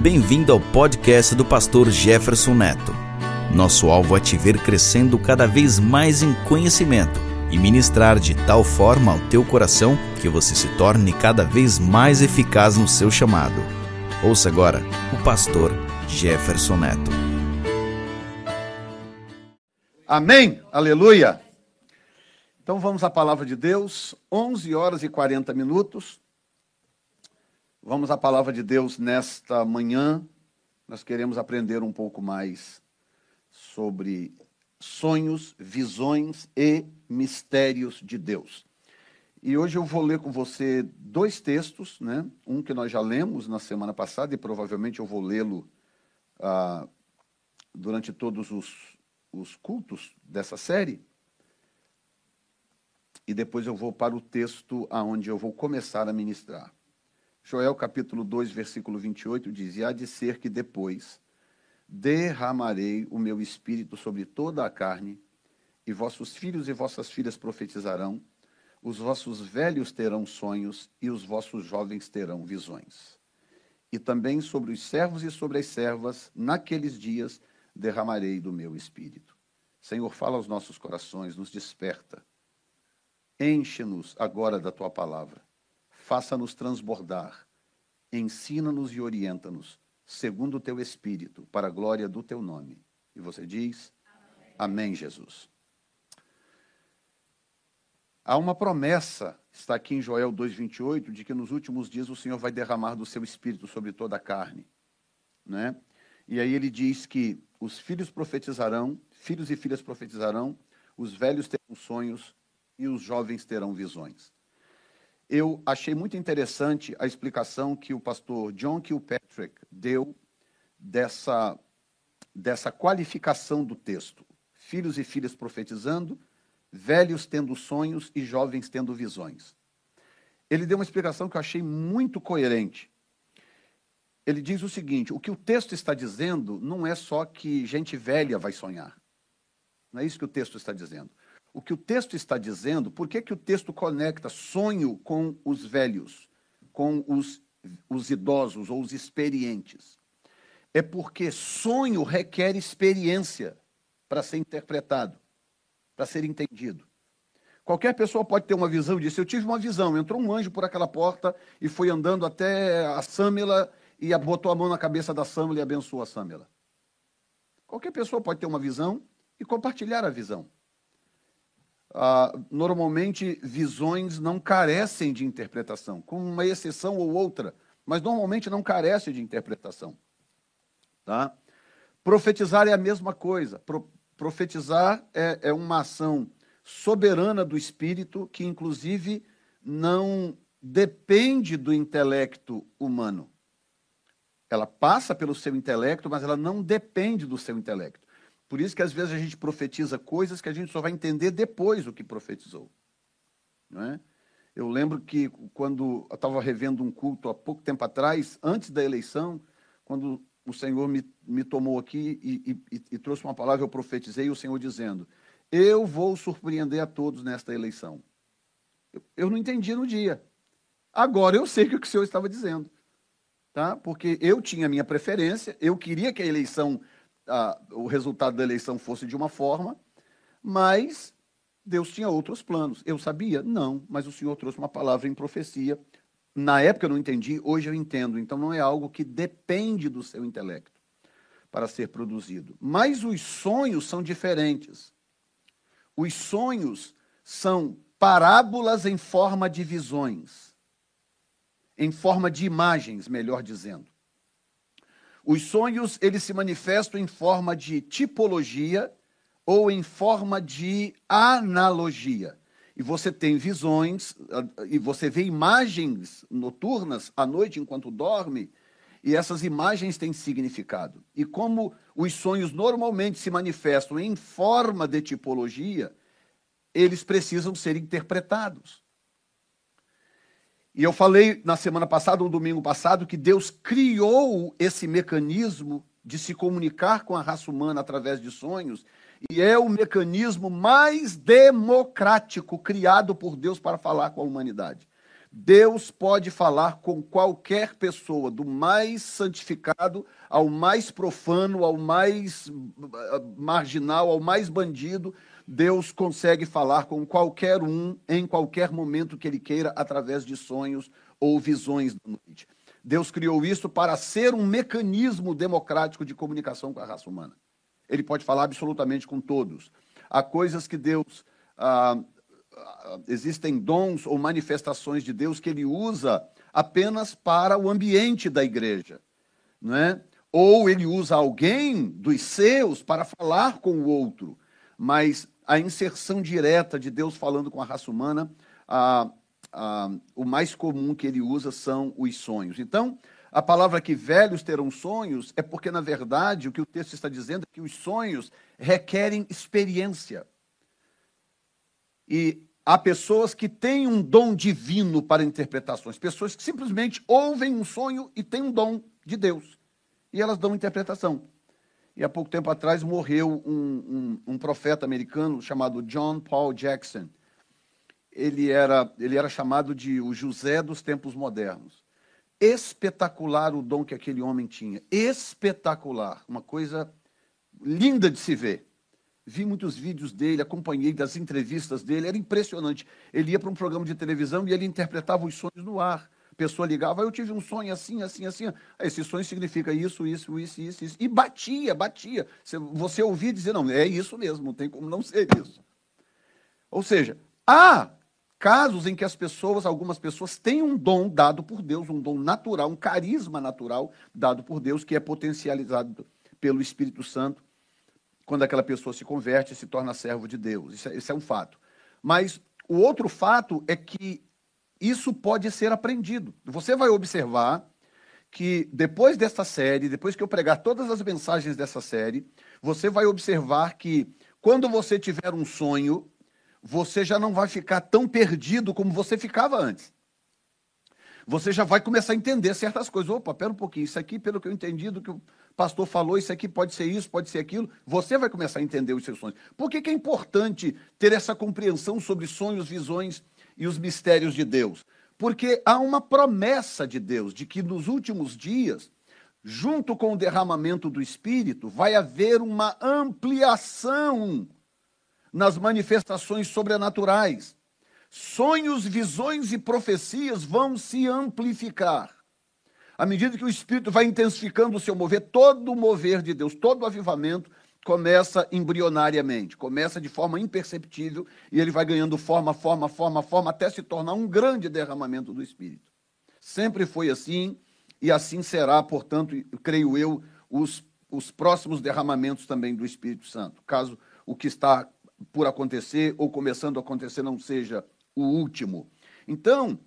Bem-vindo ao podcast do pastor Jefferson Neto. Nosso alvo é te ver crescendo cada vez mais em conhecimento e ministrar de tal forma ao teu coração que você se torne cada vez mais eficaz no seu chamado. Ouça agora o pastor Jefferson Neto. Amém. Aleluia. Então vamos à palavra de Deus, 11 horas e 40 minutos. Vamos à palavra de Deus nesta manhã. Nós queremos aprender um pouco mais sobre sonhos, visões e mistérios de Deus. E hoje eu vou ler com você dois textos, né? Um que nós já lemos na semana passada e provavelmente eu vou lê-lo ah, durante todos os, os cultos dessa série. E depois eu vou para o texto aonde eu vou começar a ministrar. Joel capítulo 2, versículo 28 diz: E há de ser que depois derramarei o meu espírito sobre toda a carne, e vossos filhos e vossas filhas profetizarão, os vossos velhos terão sonhos, e os vossos jovens terão visões. E também sobre os servos e sobre as servas, naqueles dias, derramarei do meu espírito. Senhor, fala aos nossos corações, nos desperta. Enche-nos agora da tua palavra faça-nos transbordar, ensina-nos e orienta-nos, segundo o teu Espírito, para a glória do teu nome. E você diz: Amém, Amém Jesus. Há uma promessa, está aqui em Joel 2,28, de que nos últimos dias o Senhor vai derramar do seu Espírito sobre toda a carne. Né? E aí ele diz que os filhos profetizarão, filhos e filhas profetizarão, os velhos terão sonhos e os jovens terão visões eu achei muito interessante a explicação que o pastor John Kilpatrick deu dessa, dessa qualificação do texto. Filhos e filhas profetizando, velhos tendo sonhos e jovens tendo visões. Ele deu uma explicação que eu achei muito coerente. Ele diz o seguinte: o que o texto está dizendo não é só que gente velha vai sonhar. Não é isso que o texto está dizendo o que o texto está dizendo, por que, que o texto conecta sonho com os velhos, com os, os idosos ou os experientes? É porque sonho requer experiência para ser interpretado, para ser entendido. Qualquer pessoa pode ter uma visão dizer: Eu tive uma visão, entrou um anjo por aquela porta e foi andando até a Sâmela e botou a mão na cabeça da Sâmela e abençoou a Sâmela. Qualquer pessoa pode ter uma visão e compartilhar a visão ah, normalmente visões não carecem de interpretação, com uma exceção ou outra, mas normalmente não carece de interpretação. Tá? Profetizar é a mesma coisa. Pro, profetizar é, é uma ação soberana do espírito que, inclusive, não depende do intelecto humano. Ela passa pelo seu intelecto, mas ela não depende do seu intelecto. Por isso que às vezes a gente profetiza coisas que a gente só vai entender depois o que profetizou. Não é? Eu lembro que quando eu estava revendo um culto há pouco tempo atrás, antes da eleição, quando o Senhor me, me tomou aqui e, e, e trouxe uma palavra, eu profetizei, o Senhor dizendo: Eu vou surpreender a todos nesta eleição. Eu, eu não entendi no dia. Agora eu sei o que o Senhor estava dizendo. Tá? Porque eu tinha a minha preferência, eu queria que a eleição a, o resultado da eleição fosse de uma forma, mas Deus tinha outros planos. Eu sabia? Não, mas o Senhor trouxe uma palavra em profecia. Na época eu não entendi, hoje eu entendo. Então não é algo que depende do seu intelecto para ser produzido. Mas os sonhos são diferentes. Os sonhos são parábolas em forma de visões, em forma de imagens, melhor dizendo. Os sonhos, eles se manifestam em forma de tipologia ou em forma de analogia. E você tem visões, ah, e você vê imagens noturnas à noite enquanto dorme, e essas imagens têm significado. E como os sonhos normalmente se manifestam em forma de tipologia, eles precisam ser interpretados. E eu falei na semana passada, no domingo passado, que Deus criou esse mecanismo de se comunicar com a raça humana através de sonhos, e é o mecanismo mais democrático criado por Deus para falar com a humanidade. Deus pode falar com qualquer pessoa, do mais santificado ao mais profano, ao mais ah, marginal, ao mais bandido. Deus consegue falar com qualquer um, em qualquer momento que ele queira, através de sonhos ou visões da noite. Deus criou isso para ser um mecanismo democrático de comunicação com a raça humana. Ele pode falar absolutamente com todos. Há coisas que Deus. Ah, ah, existem dons ou manifestações de Deus que ele usa apenas para o ambiente da igreja. Não é? Ou ele usa alguém dos seus para falar com o outro. Mas a inserção direta de Deus falando com a raça humana, ah, ah, o mais comum que ele usa são os sonhos. Então, a palavra que velhos terão sonhos é porque, na verdade, o que o texto está dizendo é que os sonhos requerem experiência. E há pessoas que têm um dom divino para interpretações, pessoas que simplesmente ouvem um sonho e têm um dom de Deus. E elas dão interpretação. E há pouco tempo atrás morreu um, um, um profeta americano chamado John Paul Jackson ele era, ele era chamado de o José dos tempos modernos. Espetacular o dom que aquele homem tinha. Espetacular. Uma coisa linda de se ver. Vi muitos vídeos dele, acompanhei das entrevistas dele, era impressionante. Ele ia para um programa de televisão e ele interpretava os sonhos no ar. Pessoa ligava, eu tive um sonho assim, assim, assim. Esse sonho significa isso, isso, isso, isso, isso. E batia, batia. Você ouvia dizer, não, é isso mesmo, não tem como não ser isso. Ou seja, há casos em que as pessoas, algumas pessoas, têm um dom dado por Deus, um dom natural, um carisma natural dado por Deus, que é potencializado pelo Espírito Santo quando aquela pessoa se converte e se torna servo de Deus. Isso é, isso é um fato. Mas o outro fato é que isso pode ser aprendido. Você vai observar que depois desta série, depois que eu pregar todas as mensagens dessa série, você vai observar que quando você tiver um sonho, você já não vai ficar tão perdido como você ficava antes. Você já vai começar a entender certas coisas. Opa, pera um pouquinho, isso aqui, pelo que eu entendi do que o pastor falou, isso aqui pode ser isso, pode ser aquilo. Você vai começar a entender os seus sonhos. Por que, que é importante ter essa compreensão sobre sonhos, visões e os mistérios de Deus? Porque há uma promessa de Deus de que nos últimos dias, junto com o derramamento do Espírito, vai haver uma ampliação nas manifestações sobrenaturais. Sonhos, visões e profecias vão se amplificar. À medida que o Espírito vai intensificando o seu mover, todo o mover de Deus, todo o avivamento começa embrionariamente, começa de forma imperceptível e ele vai ganhando forma, forma, forma, forma, até se tornar um grande derramamento do Espírito. Sempre foi assim e assim será, portanto, creio eu, os, os próximos derramamentos também do Espírito Santo. Caso o que está por acontecer ou começando a acontecer não seja o último. Então,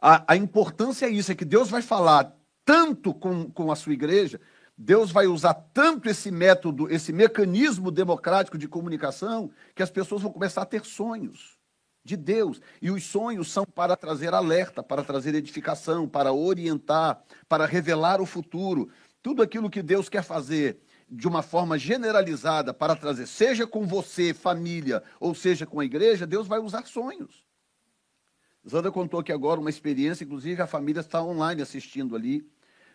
a, a importância é isso, é que Deus vai falar tanto com, com a sua igreja, Deus vai usar tanto esse método, esse mecanismo democrático de comunicação, que as pessoas vão começar a ter sonhos de Deus. E os sonhos são para trazer alerta, para trazer edificação, para orientar, para revelar o futuro. Tudo aquilo que Deus quer fazer de uma forma generalizada para trazer, seja com você, família, ou seja com a igreja, Deus vai usar sonhos. Zanda contou aqui agora uma experiência, inclusive a família está online assistindo ali,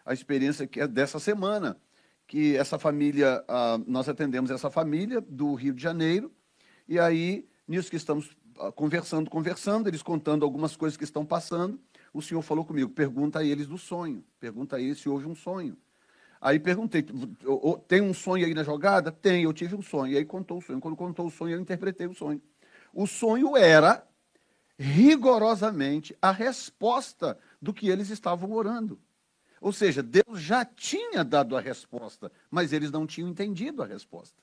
a experiência que é dessa semana, que essa família, ah, nós atendemos essa família do Rio de Janeiro, e aí, nisso que estamos ah, conversando, conversando, eles contando algumas coisas que estão passando, o senhor falou comigo, pergunta a eles do sonho, pergunta a eles se houve um sonho. Aí perguntei, tem um sonho aí na jogada? Tem, eu tive um sonho. E aí contou o sonho. Quando contou o sonho, eu interpretei o sonho. O sonho era rigorosamente a resposta do que eles estavam orando. Ou seja, Deus já tinha dado a resposta, mas eles não tinham entendido a resposta.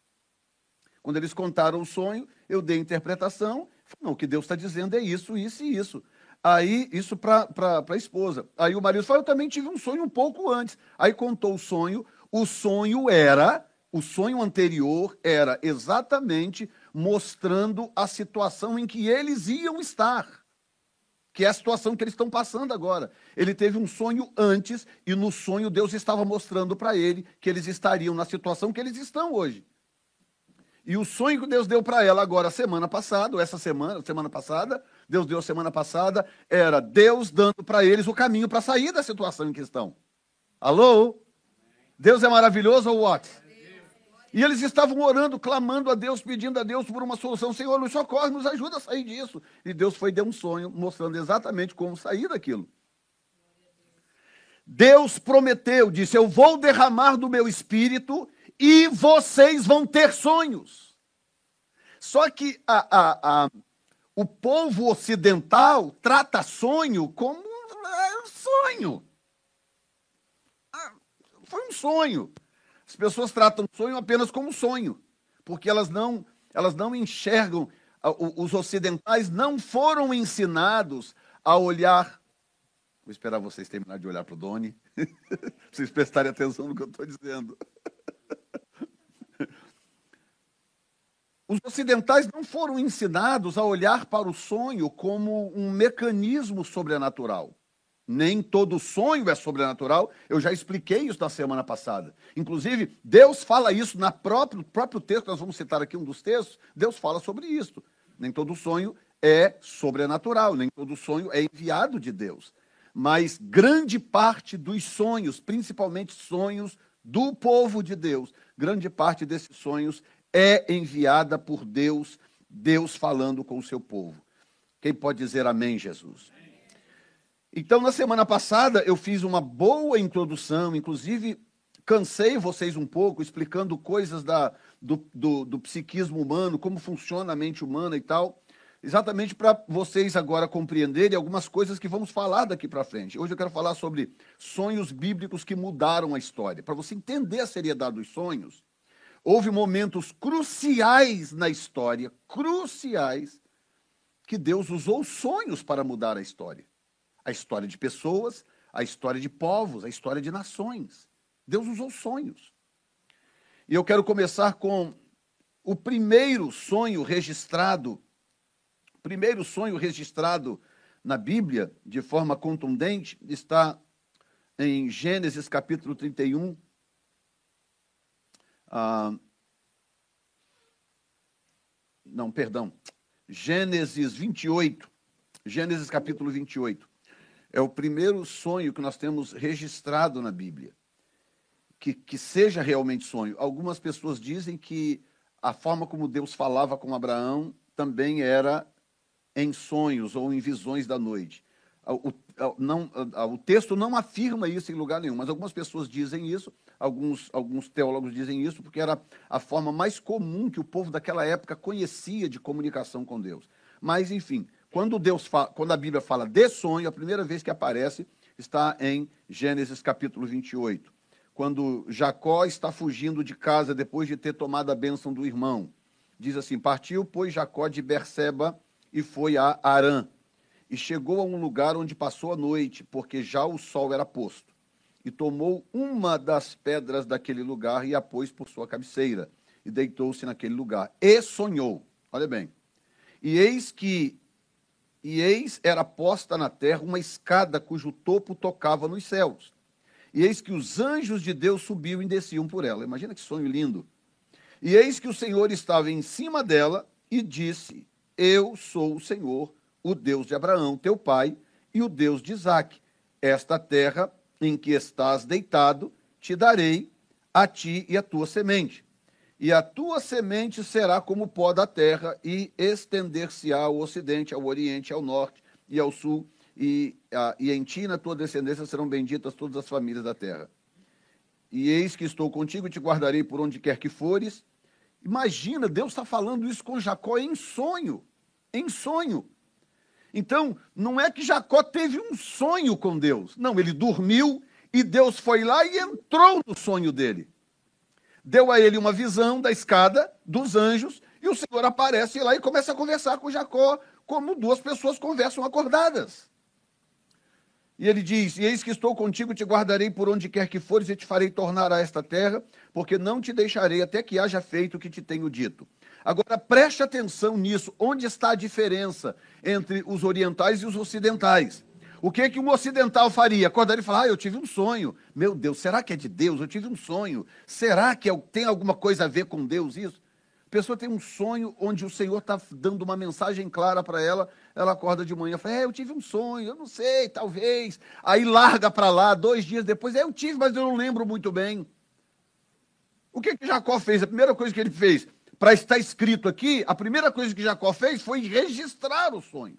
Quando eles contaram o sonho, eu dei a interpretação. Não, o que Deus está dizendo é isso, isso e isso. Aí, isso para a esposa. Aí o marido falou: Eu também tive um sonho um pouco antes. Aí contou o sonho. O sonho era, o sonho anterior era exatamente mostrando a situação em que eles iam estar. Que é a situação que eles estão passando agora. Ele teve um sonho antes, e no sonho Deus estava mostrando para ele que eles estariam na situação que eles estão hoje. E o sonho que Deus deu para ela agora, semana passada, essa semana, semana passada, Deus deu semana passada, era Deus dando para eles o caminho para sair da situação em que estão. Alô? Deus é maravilhoso ou what? E eles estavam orando, clamando a Deus, pedindo a Deus por uma solução. Senhor, nos socorre, nos ajuda a sair disso. E Deus foi deu um sonho, mostrando exatamente como sair daquilo. Deus prometeu, disse: Eu vou derramar do meu espírito e vocês vão ter sonhos. Só que a, a, a, o povo ocidental trata sonho como um sonho. Ah, foi um sonho. As pessoas tratam sonho apenas como sonho, porque elas não, elas não enxergam, os ocidentais não foram ensinados a olhar. Vou esperar vocês terminar de olhar para o Doni, vocês prestarem atenção no que eu estou dizendo. Os ocidentais não foram ensinados a olhar para o sonho como um mecanismo sobrenatural. Nem todo sonho é sobrenatural. Eu já expliquei isso na semana passada. Inclusive, Deus fala isso na próprio, próprio texto, nós vamos citar aqui um dos textos. Deus fala sobre isso. Nem todo sonho é sobrenatural, nem todo sonho é enviado de Deus. Mas grande parte dos sonhos, principalmente sonhos do povo de Deus, grande parte desses sonhos é enviada por Deus, Deus falando com o seu povo. Quem pode dizer amém, Jesus? Então, na semana passada, eu fiz uma boa introdução, inclusive cansei vocês um pouco explicando coisas da, do, do, do psiquismo humano, como funciona a mente humana e tal, exatamente para vocês agora compreenderem algumas coisas que vamos falar daqui para frente. Hoje eu quero falar sobre sonhos bíblicos que mudaram a história. Para você entender a seriedade dos sonhos, Houve momentos cruciais na história, cruciais, que Deus usou sonhos para mudar a história. A história de pessoas, a história de povos, a história de nações. Deus usou sonhos. E eu quero começar com o primeiro sonho registrado, primeiro sonho registrado na Bíblia de forma contundente está em Gênesis capítulo 31, ah, não, perdão. Gênesis 28. Gênesis capítulo 28. É o primeiro sonho que nós temos registrado na Bíblia. Que, que seja realmente sonho. Algumas pessoas dizem que a forma como Deus falava com Abraão também era em sonhos ou em visões da noite. O, não, o texto não afirma isso em lugar nenhum, mas algumas pessoas dizem isso alguns, alguns teólogos dizem isso, porque era a forma mais comum que o povo daquela época conhecia de comunicação com Deus. Mas, enfim, quando, Deus fala, quando a Bíblia fala de sonho, a primeira vez que aparece está em Gênesis capítulo 28. Quando Jacó está fugindo de casa depois de ter tomado a bênção do irmão. Diz assim: Partiu, pois, Jacó de Berseba e foi a Arã. E chegou a um lugar onde passou a noite, porque já o sol era posto e tomou uma das pedras daquele lugar e a pôs por sua cabeceira, e deitou-se naquele lugar. E sonhou. Olha bem. E eis que e eis era posta na terra uma escada cujo topo tocava nos céus. E eis que os anjos de Deus subiam e desciam por ela. Imagina que sonho lindo. E eis que o Senhor estava em cima dela e disse: Eu sou o Senhor, o Deus de Abraão, teu pai, e o Deus de Isaque. Esta terra em que estás deitado, te darei a ti e a tua semente. E a tua semente será como pó da terra, e estender-se-á ao ocidente, ao oriente, ao norte e ao sul, e, a, e em ti na tua descendência serão benditas todas as famílias da terra. E eis que estou contigo e te guardarei por onde quer que fores. Imagina, Deus está falando isso com Jacó em sonho. Em sonho. Então, não é que Jacó teve um sonho com Deus. Não, ele dormiu e Deus foi lá e entrou no sonho dele. Deu a ele uma visão da escada dos anjos e o Senhor aparece lá e começa a conversar com Jacó, como duas pessoas conversam acordadas. E ele diz: eis que estou contigo, te guardarei por onde quer que fores e te farei tornar a esta terra, porque não te deixarei até que haja feito o que te tenho dito. Agora preste atenção nisso. Onde está a diferença entre os orientais e os ocidentais? O que que um ocidental faria? Acordaria e falar: ah, eu tive um sonho. Meu Deus, será que é de Deus? Eu tive um sonho. Será que é tem alguma coisa a ver com Deus isso? pessoa tem um sonho onde o Senhor está dando uma mensagem clara para ela, ela acorda de manhã e fala: É, eu tive um sonho, eu não sei, talvez. Aí larga para lá, dois dias depois, é, eu tive, mas eu não lembro muito bem. O que, que Jacó fez? A primeira coisa que ele fez, para estar escrito aqui, a primeira coisa que Jacó fez foi registrar o sonho.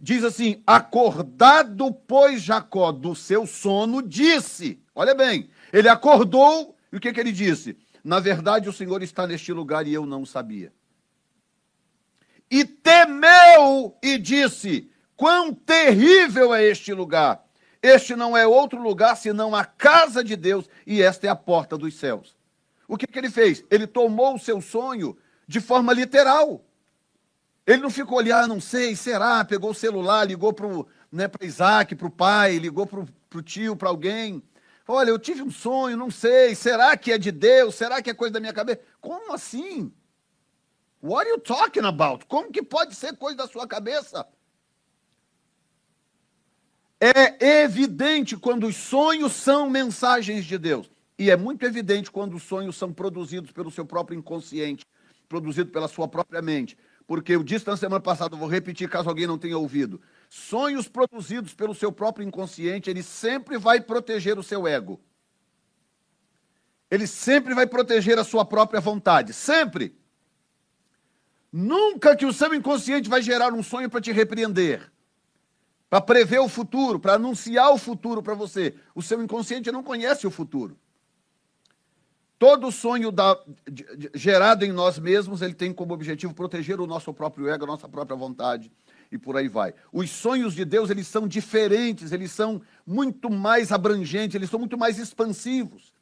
Diz assim: Acordado, pois, Jacó do seu sono, disse: Olha bem, ele acordou, e o que, que ele disse? Na verdade, o Senhor está neste lugar e eu não sabia. E temeu e disse: Quão terrível é este lugar! Este não é outro lugar senão a casa de Deus, e esta é a porta dos céus. O que, que ele fez? Ele tomou o seu sonho de forma literal. Ele não ficou olhando, ah, não sei, será? Pegou o celular, ligou para né, Isaac, para o pai, ligou para o tio, para alguém. Olha, eu tive um sonho, não sei, será que é de Deus? Será que é coisa da minha cabeça? Como assim? What are you talking about? Como que pode ser coisa da sua cabeça? É evidente quando os sonhos são mensagens de Deus. E é muito evidente quando os sonhos são produzidos pelo seu próprio inconsciente, produzido pela sua própria mente. Porque eu disse na semana passada, vou repetir caso alguém não tenha ouvido. Sonhos produzidos pelo seu próprio inconsciente, ele sempre vai proteger o seu ego. Ele sempre vai proteger a sua própria vontade. Sempre. Nunca que o seu inconsciente vai gerar um sonho para te repreender para prever o futuro, para anunciar o futuro para você. O seu inconsciente não conhece o futuro. Todo sonho da, de, de, gerado em nós mesmos, ele tem como objetivo proteger o nosso próprio ego, a nossa própria vontade, e por aí vai. Os sonhos de Deus, eles são diferentes, eles são muito mais abrangentes, eles são muito mais expansivos.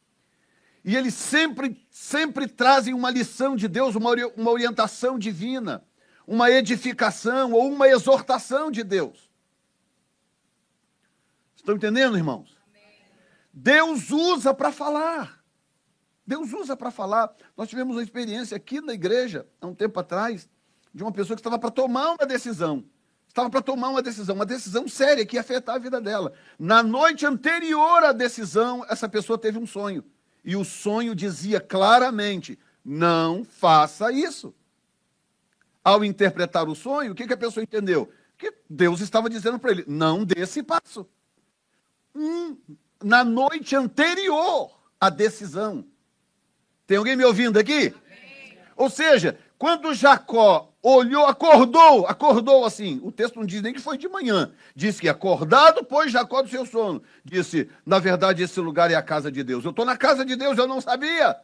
E eles sempre, sempre trazem uma lição de Deus, uma, uma orientação divina, uma edificação ou uma exortação de Deus. Estão entendendo, irmãos? Deus usa para falar. Deus usa para falar. Nós tivemos uma experiência aqui na igreja, há um tempo atrás, de uma pessoa que estava para tomar uma decisão. Estava para tomar uma decisão, uma decisão séria que ia afetar a vida dela. Na noite anterior à decisão, essa pessoa teve um sonho. E o sonho dizia claramente: não faça isso. Ao interpretar o sonho, o que, que a pessoa entendeu? Que Deus estava dizendo para ele: não dê esse passo um, na noite anterior à decisão. Tem alguém me ouvindo aqui? Amém. Ou seja, quando Jacó olhou, acordou, acordou assim. O texto não diz nem que foi de manhã. Diz que acordado, pois Jacó do seu sono. Disse: na verdade, esse lugar é a casa de Deus. Eu estou na casa de Deus, eu não sabia.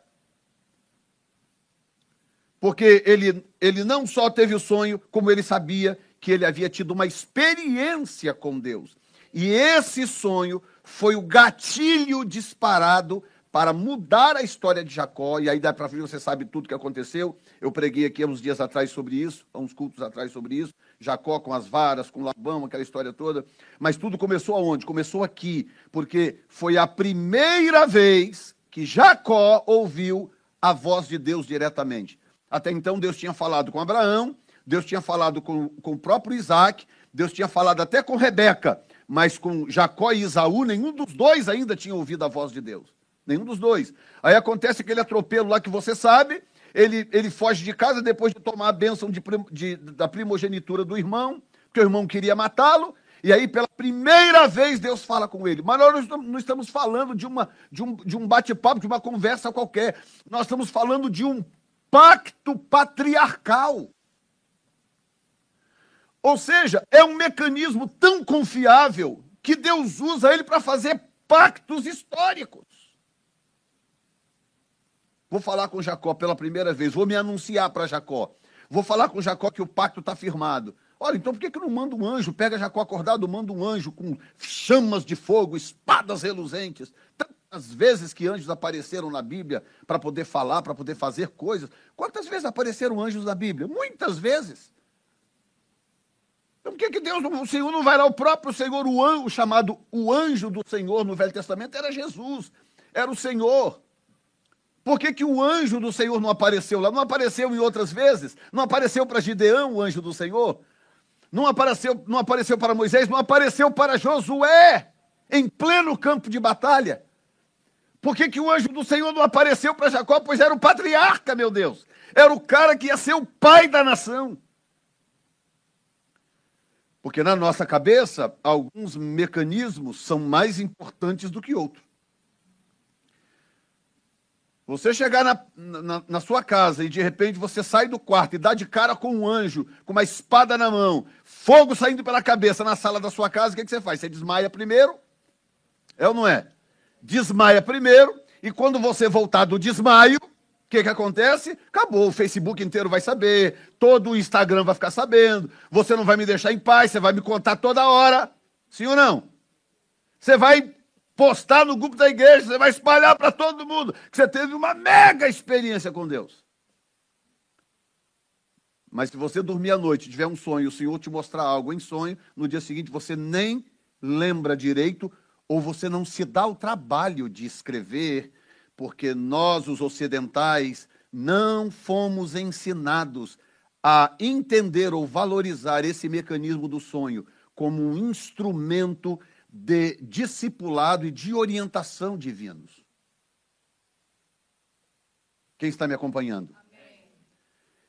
Porque ele, ele não só teve o sonho, como ele sabia que ele havia tido uma experiência com Deus. E esse sonho foi o gatilho disparado para mudar a história de Jacó, e aí dá para ver, você sabe tudo que aconteceu. Eu preguei aqui há uns dias atrás sobre isso, há uns cultos atrás sobre isso. Jacó com as varas, com Labão, aquela história toda. Mas tudo começou aonde? Começou aqui, porque foi a primeira vez que Jacó ouviu a voz de Deus diretamente. Até então, Deus tinha falado com Abraão, Deus tinha falado com, com o próprio Isaac, Deus tinha falado até com Rebeca, mas com Jacó e Isaú, nenhum dos dois ainda tinha ouvido a voz de Deus. Nenhum dos dois. Aí acontece aquele atropelo lá que você sabe, ele, ele foge de casa depois de tomar a bênção de, de, da primogenitura do irmão, porque o irmão queria matá-lo, e aí, pela primeira vez, Deus fala com ele. Mas nós não estamos falando de, uma, de um, de um bate-papo, de uma conversa qualquer. Nós estamos falando de um pacto patriarcal. Ou seja, é um mecanismo tão confiável que Deus usa ele para fazer pactos históricos. Vou falar com Jacó pela primeira vez, vou me anunciar para Jacó. Vou falar com Jacó que o pacto está firmado. Olha, então por que, que não manda um anjo? Pega Jacó acordado, manda um anjo com chamas de fogo, espadas reluzentes. Tantas vezes que anjos apareceram na Bíblia para poder falar, para poder fazer coisas. Quantas vezes apareceram anjos na Bíblia? Muitas vezes. Então por que, que Deus, o Senhor não vai lá, o próprio Senhor, o anjo, chamado o anjo do Senhor no Velho Testamento, era Jesus, era o Senhor. Por que, que o anjo do Senhor não apareceu lá? Não apareceu em outras vezes? Não apareceu para Gideão, o anjo do Senhor? Não apareceu, não apareceu para Moisés, não apareceu para Josué, em pleno campo de batalha. Por que, que o anjo do Senhor não apareceu para Jacó? Pois era o patriarca, meu Deus. Era o cara que ia ser o pai da nação. Porque na nossa cabeça, alguns mecanismos são mais importantes do que outros. Você chegar na, na, na, sua casa e de repente você sai do quarto e dá de cara com um anjo, com uma espada na mão, fogo saindo pela cabeça na sala da sua casa, o que, que você faz? Você desmaia primeiro? É ou não é? Desmaia primeiro, e quando você voltar do desmaio, o que, que acontece? Acabou, o Facebook inteiro vai saber, todo o Instagram vai ficar sabendo, você não vai me deixar em paz, você vai me contar toda hora. Sim ou não? Você vai postar no grupo da igreja, você vai espalhar para todo mundo que você teve uma mega experiência com Deus. Mas se você dormir à noite, tiver um sonho, o Senhor te mostrar algo em sonho, no dia seguinte você nem lembra direito ou você não se dá o trabalho de escrever, porque nós, os ocidentais, não fomos ensinados a entender ou valorizar esse mecanismo do sonho como um instrumento de discipulado e de orientação divinos. Quem está me acompanhando?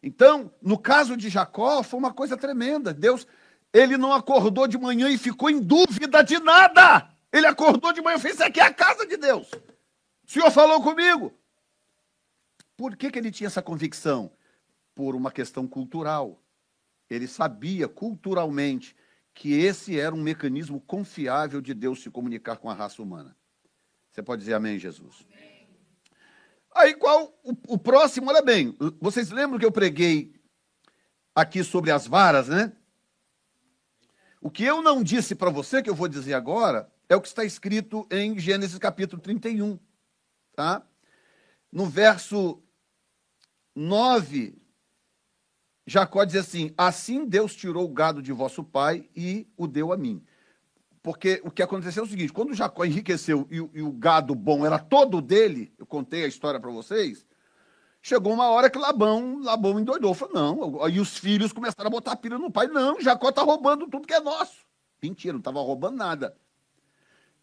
Então, no caso de Jacó, foi uma coisa tremenda. Deus, ele não acordou de manhã e ficou em dúvida de nada. Ele acordou de manhã e fez: Isso aqui é a casa de Deus. O Senhor falou comigo. Por que, que ele tinha essa convicção? Por uma questão cultural. Ele sabia culturalmente que esse era um mecanismo confiável de Deus se comunicar com a raça humana. Você pode dizer amém, Jesus? Aí qual o, o, próximo, olha bem, vocês lembram que eu preguei aqui sobre as varas, né? O que eu não disse para você, que eu vou dizer agora, é o que está escrito em Gênesis capítulo 31, tá? No verso 9 Jacó diz assim: Assim Deus tirou o gado de vosso pai e o deu a mim. Porque o que aconteceu é o seguinte: quando Jacó enriqueceu e, e o gado bom era todo dele, eu contei a história para vocês. Chegou uma hora que Labão, Labão endoidou, falou: não. Aí os filhos começaram a botar pilha no pai: não, Jacó está roubando tudo que é nosso. Mentira, não estava roubando nada.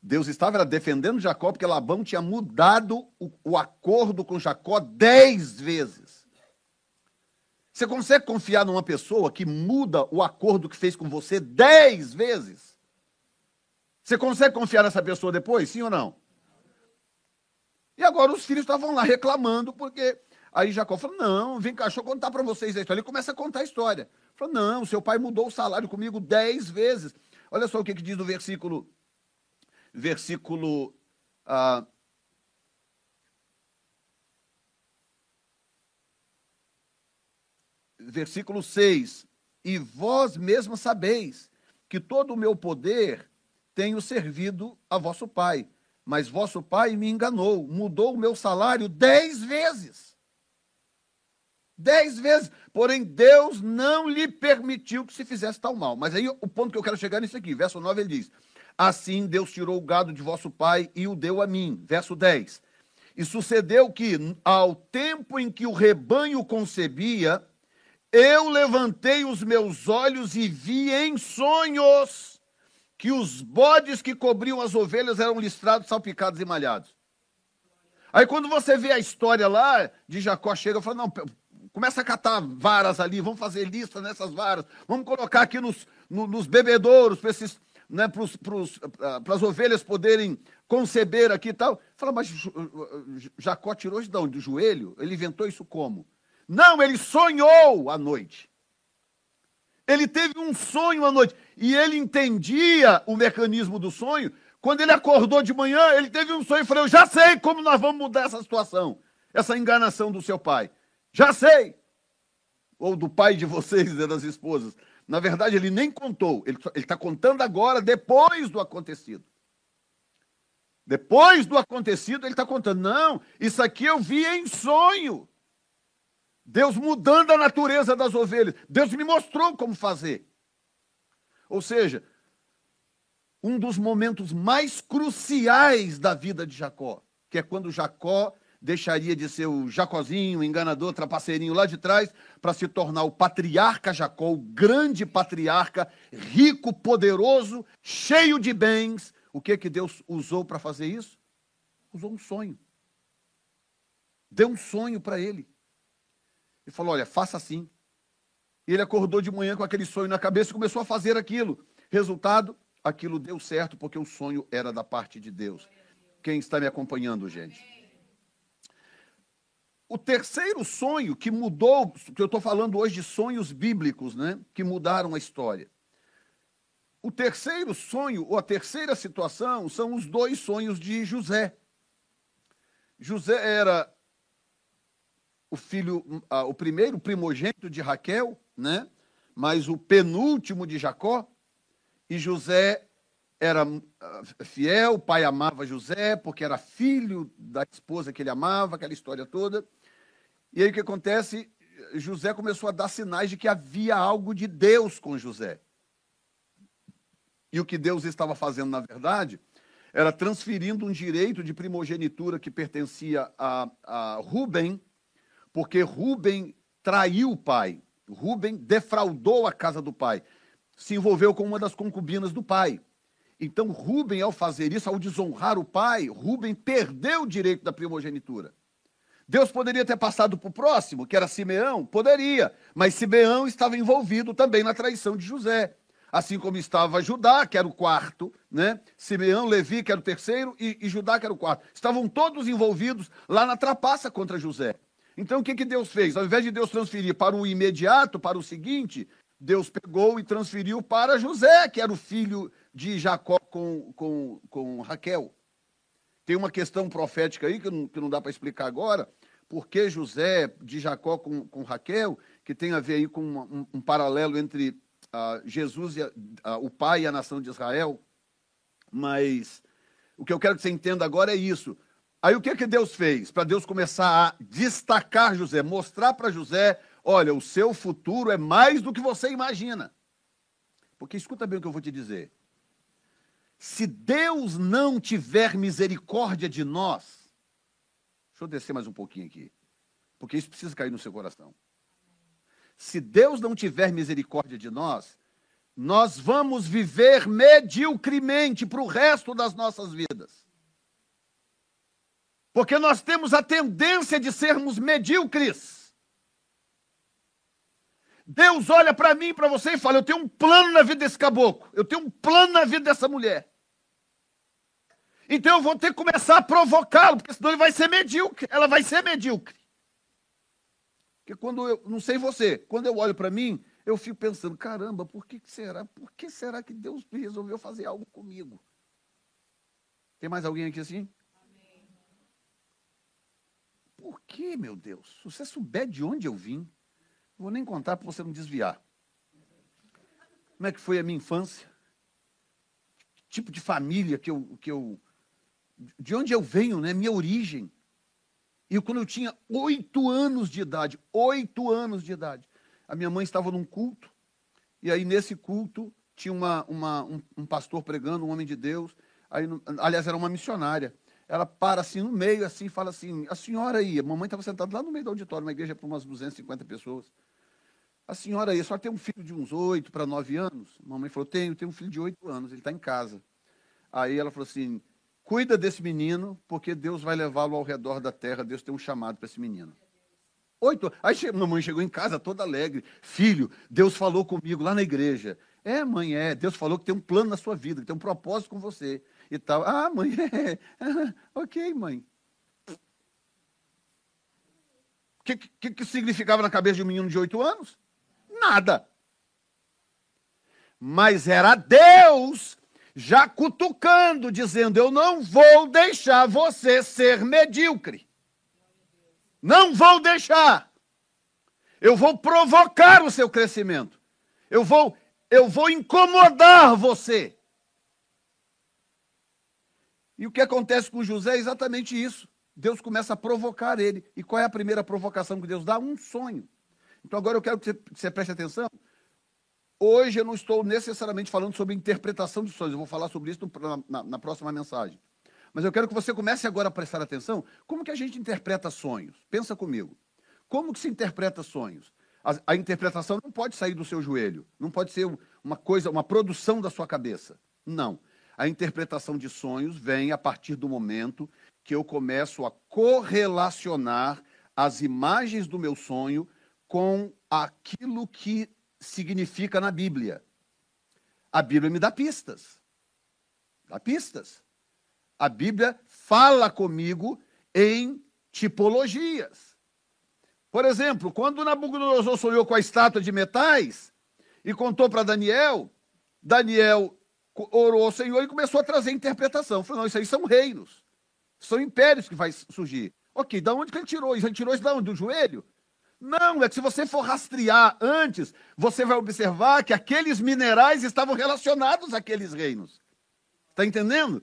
Deus estava defendendo Jacó porque Labão tinha mudado o, o acordo com Jacó dez vezes. Você consegue confiar numa pessoa que muda o acordo que fez com você dez vezes? Você consegue confiar nessa pessoa depois, sim ou não? E agora os filhos estavam lá reclamando, porque aí Jacó falou: Não, vem cá, deixa eu contar para vocês a história. Ele começa a contar a história. Falou: Não, seu pai mudou o salário comigo dez vezes. Olha só o que, que diz no versículo, versículo uh, versículo 6: E vós mesmos sabeis que todo o meu poder tenho servido a vosso pai. Mas vosso pai me enganou, mudou o meu salário dez vezes. Dez vezes. Porém, Deus não lhe permitiu que se fizesse tal mal. Mas aí o ponto que eu quero chegar é nisso aqui. Verso 9 ele diz: Assim Deus tirou o gado de vosso pai e o deu a mim. Verso 10. E sucedeu que, ao tempo em que o rebanho concebia, eu levantei os meus olhos e vi em sonhos que os bodes que cobriam as ovelhas eram listrados, salpicados e malhados. Aí quando você vê a história lá de Jacó, chega e fala: não, começa a catar varas ali, vamos fazer lista nessas varas, vamos colocar aqui nos, no, nos bebedouros para esses. Né, para as ovelhas poderem conceber aqui e tal. Fala, mas Jacó tirou de onde? Do joelho? Ele inventou isso como? Não, ele sonhou à noite. Ele teve um sonho à noite. E ele entendia o mecanismo do sonho. Quando ele acordou de manhã, ele teve um sonho e falou: Eu já sei como nós vamos mudar essa situação, essa enganação do seu pai. Já sei. Ou do pai de vocês e das esposas. Na verdade, ele nem contou. Ele está contando agora, depois do acontecido. Depois do acontecido, ele está contando. Não, isso aqui eu vi em sonho. Deus mudando a natureza das ovelhas. Deus me mostrou como fazer. Ou seja, um dos momentos mais cruciais da vida de Jacó, que é quando Jacó deixaria de ser o Jacozinho, enganador, trapaceirinho lá de trás, para se tornar o patriarca Jacó, o grande patriarca, rico, poderoso, cheio de bens. O que que Deus usou para fazer isso? Usou um sonho. Deu um sonho para ele. E falou: Olha, faça assim. E ele acordou de manhã com aquele sonho na cabeça e começou a fazer aquilo. Resultado, aquilo deu certo porque o sonho era da parte de Deus. Quem está me acompanhando, gente? O terceiro sonho que mudou, que eu estou falando hoje de sonhos bíblicos, né? Que mudaram a história. O terceiro sonho, ou a terceira situação, são os dois sonhos de José. José era o filho, o primeiro primogênito de Raquel, né? Mas o penúltimo de Jacó. E José era ah, fiel, o pai amava José, porque era filho da esposa que ele amava, aquela história toda. E aí o que acontece? José começou a dar sinais de que havia algo de Deus com José. E o que Deus estava fazendo, na verdade, era transferindo um direito de primogenitura que pertencia a, a Rubem, porque Rubem traiu o pai. Rubem defraudou a casa do pai, se envolveu com uma das concubinas do pai. Então, Rubem, ao fazer isso, ao desonrar o pai, Rubem perdeu o direito da primogenitura. Deus poderia ter passado para o próximo, que era Simeão? Poderia, mas Simeão estava envolvido também na traição de José. Assim como estava Judá, que era o quarto, né? Simeão, Levi, que era o terceiro, e, e Judá, que era o quarto. Estavam todos envolvidos lá na trapaça contra José. Então, o que, que Deus fez? Ao invés de Deus transferir para o imediato, para o seguinte, Deus pegou e transferiu para José, que era o filho de Jacó com, com, com Raquel. Tem uma questão profética aí que não, que não dá para explicar agora, porque José de Jacó com, com Raquel, que tem a ver aí com um, um paralelo entre uh, Jesus, e, o pai e a nação de Israel. Mas o que eu quero que você entenda agora é isso. Aí o que, que Deus fez? Para Deus começar a destacar José, mostrar para José: olha, o seu futuro é mais do que você imagina. Porque escuta bem o que eu vou te dizer. Se Deus não tiver misericórdia de nós, deixa eu descer mais um pouquinho aqui, porque isso precisa cair no seu coração. Se Deus não tiver misericórdia de nós, nós vamos viver mediocremente para o resto das nossas vidas. Porque nós temos a tendência de sermos medíocres. Deus olha para mim para você e fala: Eu tenho um plano na vida desse caboclo, eu tenho um plano na vida dessa mulher. Então eu vou ter que começar a provocá-lo, porque senão ele vai ser medíocre, ela vai ser medíocre. Porque quando eu, não sei você, quando eu olho para mim, eu fico pensando: caramba, por que será? Por que será que Deus resolveu fazer algo comigo? Tem mais alguém aqui assim? Por que, meu Deus? Se você souber de onde eu vim, não vou nem contar para você não desviar. Como é que foi a minha infância? Que tipo de família que eu, que eu. De onde eu venho, né? Minha origem. E quando eu tinha oito anos de idade, oito anos de idade, a minha mãe estava num culto, e aí nesse culto tinha uma, uma um, um pastor pregando, um homem de Deus, aí, aliás, era uma missionária ela para assim no meio, assim, fala assim: a senhora aí, a mamãe estava sentada lá no meio do auditório, uma igreja para umas 250 pessoas. A senhora aí, a senhora tem um filho de uns 8 para 9 anos? A mamãe falou: tenho, tenho um filho de 8 anos, ele está em casa. Aí ela falou assim: cuida desse menino, porque Deus vai levá-lo ao redor da terra, Deus tem um chamado para esse menino. Oito. Aí a mamãe chegou em casa toda alegre. Filho, Deus falou comigo lá na igreja. É, mãe, é. Deus falou que tem um plano na sua vida, que tem um propósito com você e tal. Ah, mãe, é. ok, mãe. O que, que, que significava na cabeça de um menino de oito anos? Nada. Mas era Deus já cutucando, dizendo: Eu não vou deixar você ser medíocre. Não vou deixar. Eu vou provocar o seu crescimento. Eu vou, eu vou incomodar você. E o que acontece com José é exatamente isso. Deus começa a provocar ele. E qual é a primeira provocação que Deus dá? Um sonho. Então agora eu quero que você, que você preste atenção. Hoje eu não estou necessariamente falando sobre interpretação de sonhos, eu vou falar sobre isso na, na, próxima mensagem. Mas eu quero que você comece agora a prestar atenção. Como que a gente interpreta sonhos? Pensa comigo. Como que se interpreta sonhos? A, a interpretação não pode sair do seu joelho, não pode ser uma coisa, uma produção da sua cabeça. Não. A interpretação de sonhos vem a partir do momento que eu começo a correlacionar as imagens do meu sonho com aquilo que significa na Bíblia. A Bíblia me dá pistas. Dá pistas. A Bíblia fala comigo em tipologias. Por exemplo, quando Nabucodonosor sonhou com a estátua de metais e contou para Daniel, Daniel orou ao Senhor e começou a trazer interpretação. Falou, não, isso aí são reinos. São impérios que vai surgir. Ok, da onde que ele tirou isso? Ele tirou isso da onde? Do joelho? Não, é que se você for rastrear antes, você vai observar que aqueles minerais estavam relacionados àqueles reinos. Está entendendo?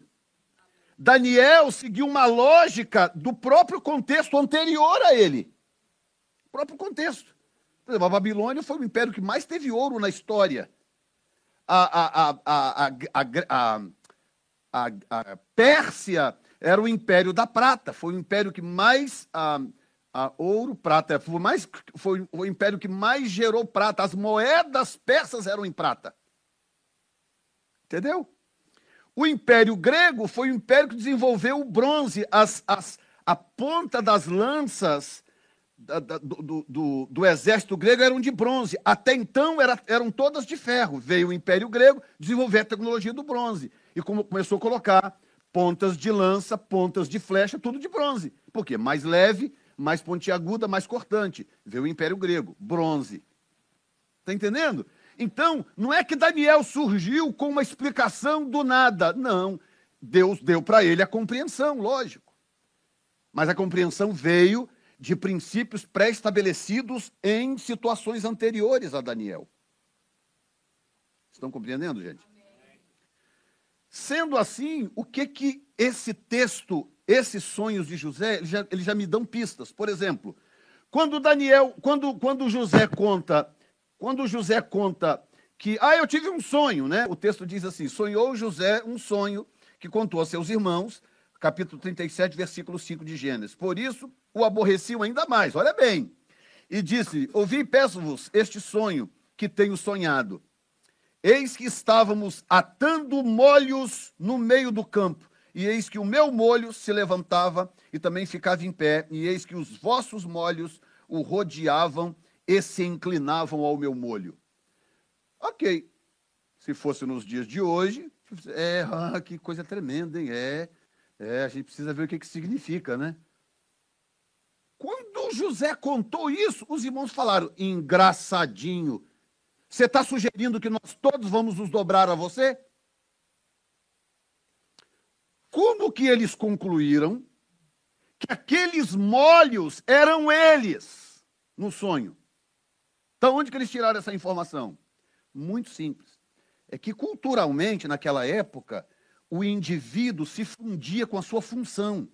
Daniel seguiu uma lógica do próprio contexto anterior a ele. O próprio contexto. Por exemplo, a Babilônia foi o império que mais teve ouro na história. A, a, a, a, a Pérsia era o império da prata, foi o império que mais a ouro, prata. Foi, mais, foi o império que mais gerou prata. As moedas persas eram em prata. Entendeu? O império grego foi o império que desenvolveu o bronze. As, as, a ponta das lanças da, da, do, do, do, exército grego eram de bronze. Até então era, eram todas de ferro. Veio o império grego desenvolver a tecnologia do bronze. E como começou a colocar pontas de lança, pontas de flecha, tudo de bronze. Por quê? Mais leve mais pontiaguda, mais cortante. Veio o Império Grego, bronze. Está entendendo? Então, não é que Daniel surgiu com uma explicação do nada. Não. Deus deu para ele a compreensão, lógico. Mas a compreensão veio de princípios pré-estabelecidos em situações anteriores a Daniel. Estão compreendendo, gente? Sendo assim, o que que esse texto esses sonhos de José, eles já, eles já me dão pistas. Por exemplo, quando Daniel, quando, quando José conta, quando José conta que, ah, eu tive um sonho, né? O texto diz assim: sonhou José um sonho que contou a seus irmãos, capítulo 37, versículo 5 de Gênesis. Por isso o aborreciam ainda mais. Olha bem. E disse: Ouvi peço-vos este sonho que tenho sonhado. Eis que estávamos atando molhos no meio do campo e eis que o meu molho se levantava e também ficava em pé, e eis que os vossos molhos o rodeavam e se inclinavam ao meu molho. Ok. Se fosse nos dias de hoje, é, ah, que coisa tremenda, hein? É, é, a gente precisa ver o que, que significa, né? Quando José contou isso, os irmãos falaram, engraçadinho. Você está sugerindo que nós todos vamos nos dobrar a você? Como que eles concluíram que aqueles molhos eram eles no sonho? Então, onde que eles tiraram essa informação? Muito simples. É que culturalmente, naquela época, o indivíduo se fundia com a sua função.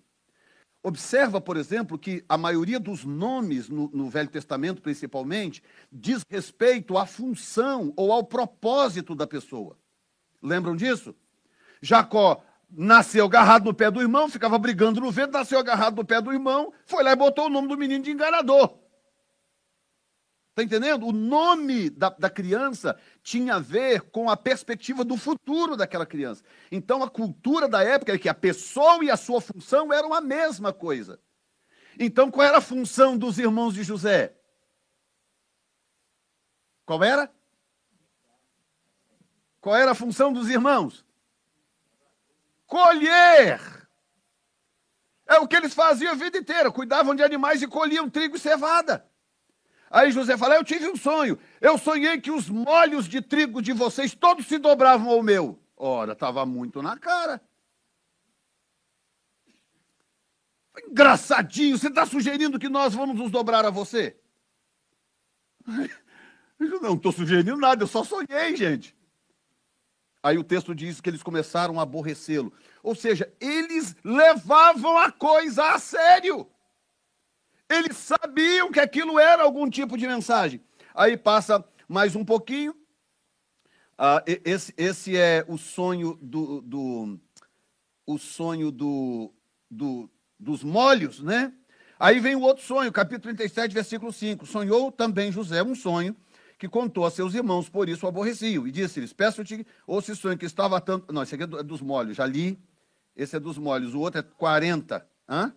Observa, por exemplo, que a maioria dos nomes no, no, Velho Testamento, principalmente, diz respeito à função ou ao propósito da pessoa. Lembram disso? Jacó nasceu agarrado no pé do irmão, ficava brigando no vento, nasceu agarrado no pé do irmão, foi lá e botou o nome do menino de enganador. Está entendendo? O nome da, da, criança tinha a ver com a perspectiva do futuro daquela criança. Então, a cultura da época era que a pessoa e a sua função eram a mesma coisa. Então, qual era a função dos irmãos de José? Qual era? Qual era a função dos irmãos? colher. É o que eles faziam a vida inteira, cuidavam de animais e colhiam trigo e cevada. Aí José fala: Eu tive um sonho. Eu sonhei que os molhos de trigo de vocês todos se dobravam ao meu. Ora, estava muito na cara. Engraçadinho, você está sugerindo que nós vamos nos dobrar a você? Eu não estou sugerindo nada, eu só sonhei, gente. Aí o texto diz que eles começaram a aborrecê-lo. Ou seja, eles levavam a coisa a sério. Eles sabiam que aquilo era algum tipo de mensagem. Aí passa mais um pouquinho. Ah, esse, esse é o sonho do, do o sonho do, do, dos molhos, né? Aí vem o outro sonho, capítulo 37, versículo 5. Sonhou também José um sonho que contou a seus irmãos, por isso o aborreciam. E disse-lhes: Peço-te, ou se sonho que estava tanto. Não, esse aqui é, é dos molhos, já li. Esse é dos molhos, o outro é 40. Hã?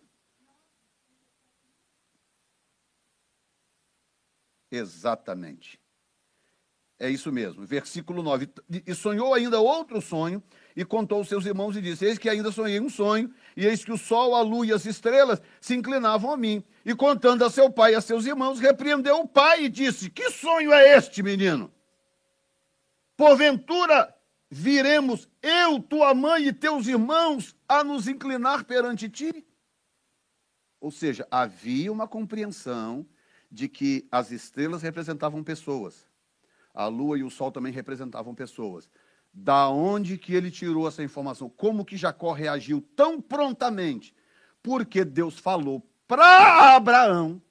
Exatamente. É isso mesmo. Versículo 9. E sonhou ainda outro sonho, e contou aos seus irmãos e disse: Eis que ainda sonhei um sonho, e eis que o sol, a lua e as estrelas se inclinavam a mim. E contando a seu pai e a seus irmãos, repreendeu o pai e disse: Que sonho é este, menino? Porventura viremos eu, tua mãe e teus irmãos a nos inclinar perante ti? Ou seja, havia uma compreensão de que as estrelas representavam pessoas a lua e o sol também representavam pessoas. Da onde que ele tirou essa informação? Como que Jacó reagiu tão prontamente? Porque Deus falou para Abraão,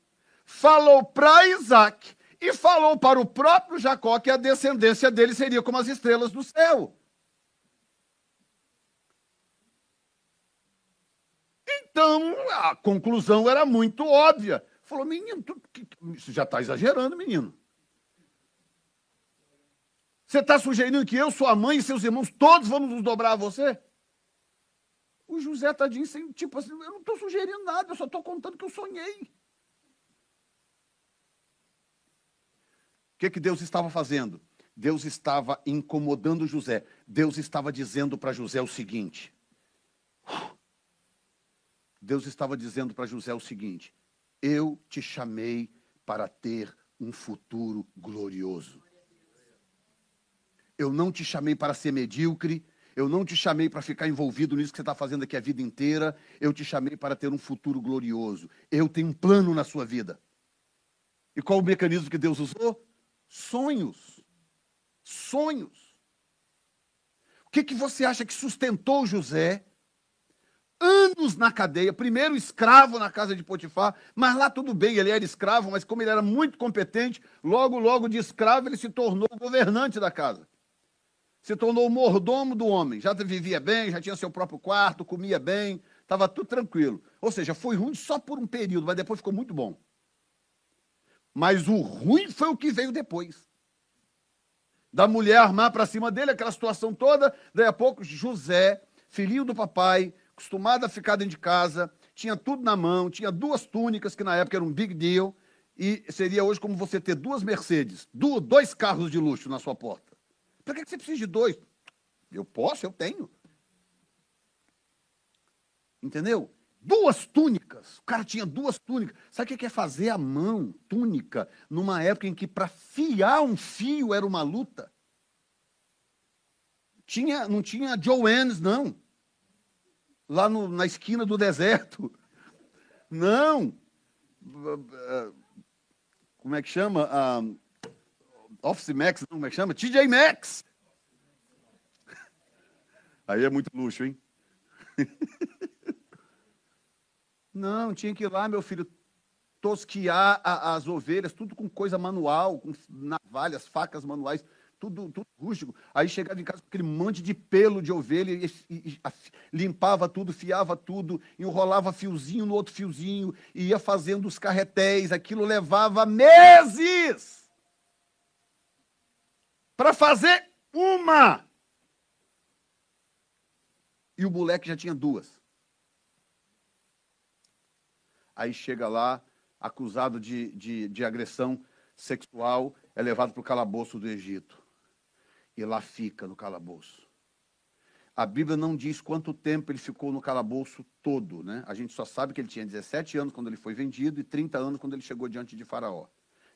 falou para Isaac e falou para o próprio Jacó que a descendência dele seria como as estrelas do céu. Então, a conclusão era muito óbvia. Falou, menino, tu, já está exagerando, menino. Você está sugerindo que eu, sua mãe e seus irmãos todos vamos nos dobrar a você? O José tadinho, assim, tipo assim, eu não estou sugerindo nada, eu só estou contando que eu sonhei. O que, que Deus estava fazendo? Deus estava incomodando José. Deus estava dizendo para José o seguinte. Deus estava dizendo para José o seguinte: Eu te chamei para ter um futuro glorioso. Eu não te chamei para ser medíocre. Eu não te chamei para ficar envolvido nisso que você está fazendo aqui a vida inteira. Eu te chamei para ter um futuro glorioso. Eu tenho um plano na sua vida. E qual o mecanismo que Deus usou? Sonhos. Sonhos. O que, que você acha que sustentou José? Anos na cadeia, primeiro escravo na casa de Potifar, mas lá tudo bem, ele era escravo, mas como ele era muito competente, logo, logo de escravo ele se tornou governante da casa se tornou o mordomo do homem. Já vivia bem, já tinha seu próprio quarto, comia bem, estava tudo tranquilo. Ou seja, foi ruim só por um período, mas depois ficou muito bom. Mas o ruim foi o que veio depois. Da mulher armar para cima dele, aquela situação toda. Daí a pouco, José, filhinho do papai, acostumado a ficar dentro de casa, tinha tudo na mão, tinha duas túnicas, que na época era um big deal, e seria hoje como você ter duas Mercedes, dois carros de luxo na sua porta. Para que você precisa de dois? Eu posso, eu tenho. Entendeu? Duas túnicas. O cara tinha duas túnicas. Sabe o que é fazer a mão, túnica, numa época em que para fiar um fio era uma luta? Tinha, não tinha Joannes, não. Lá no, na esquina do deserto. Não. Como é que chama? Ah, Office Max, não, como é que chama? TJ Max. Aí é muito luxo, hein? Não, tinha que ir lá, meu filho, tosquiar as ovelhas, tudo com coisa manual, com navalhas, facas manuais, tudo, tudo rústico. Aí chegava em casa com aquele monte de pelo de ovelha, e, e, limpava tudo, fiava tudo, enrolava fiozinho no outro fiozinho, e ia fazendo os carretéis. Aquilo levava meses para fazer uma. E o moleque já tinha duas. Aí chega lá, acusado de, de, de agressão sexual, é levado para o calabouço do Egito. E lá fica no calabouço. A Bíblia não diz quanto tempo ele ficou no calabouço todo, né? A gente só sabe que ele tinha 17 anos quando ele foi vendido e 30 anos quando ele chegou diante de Faraó.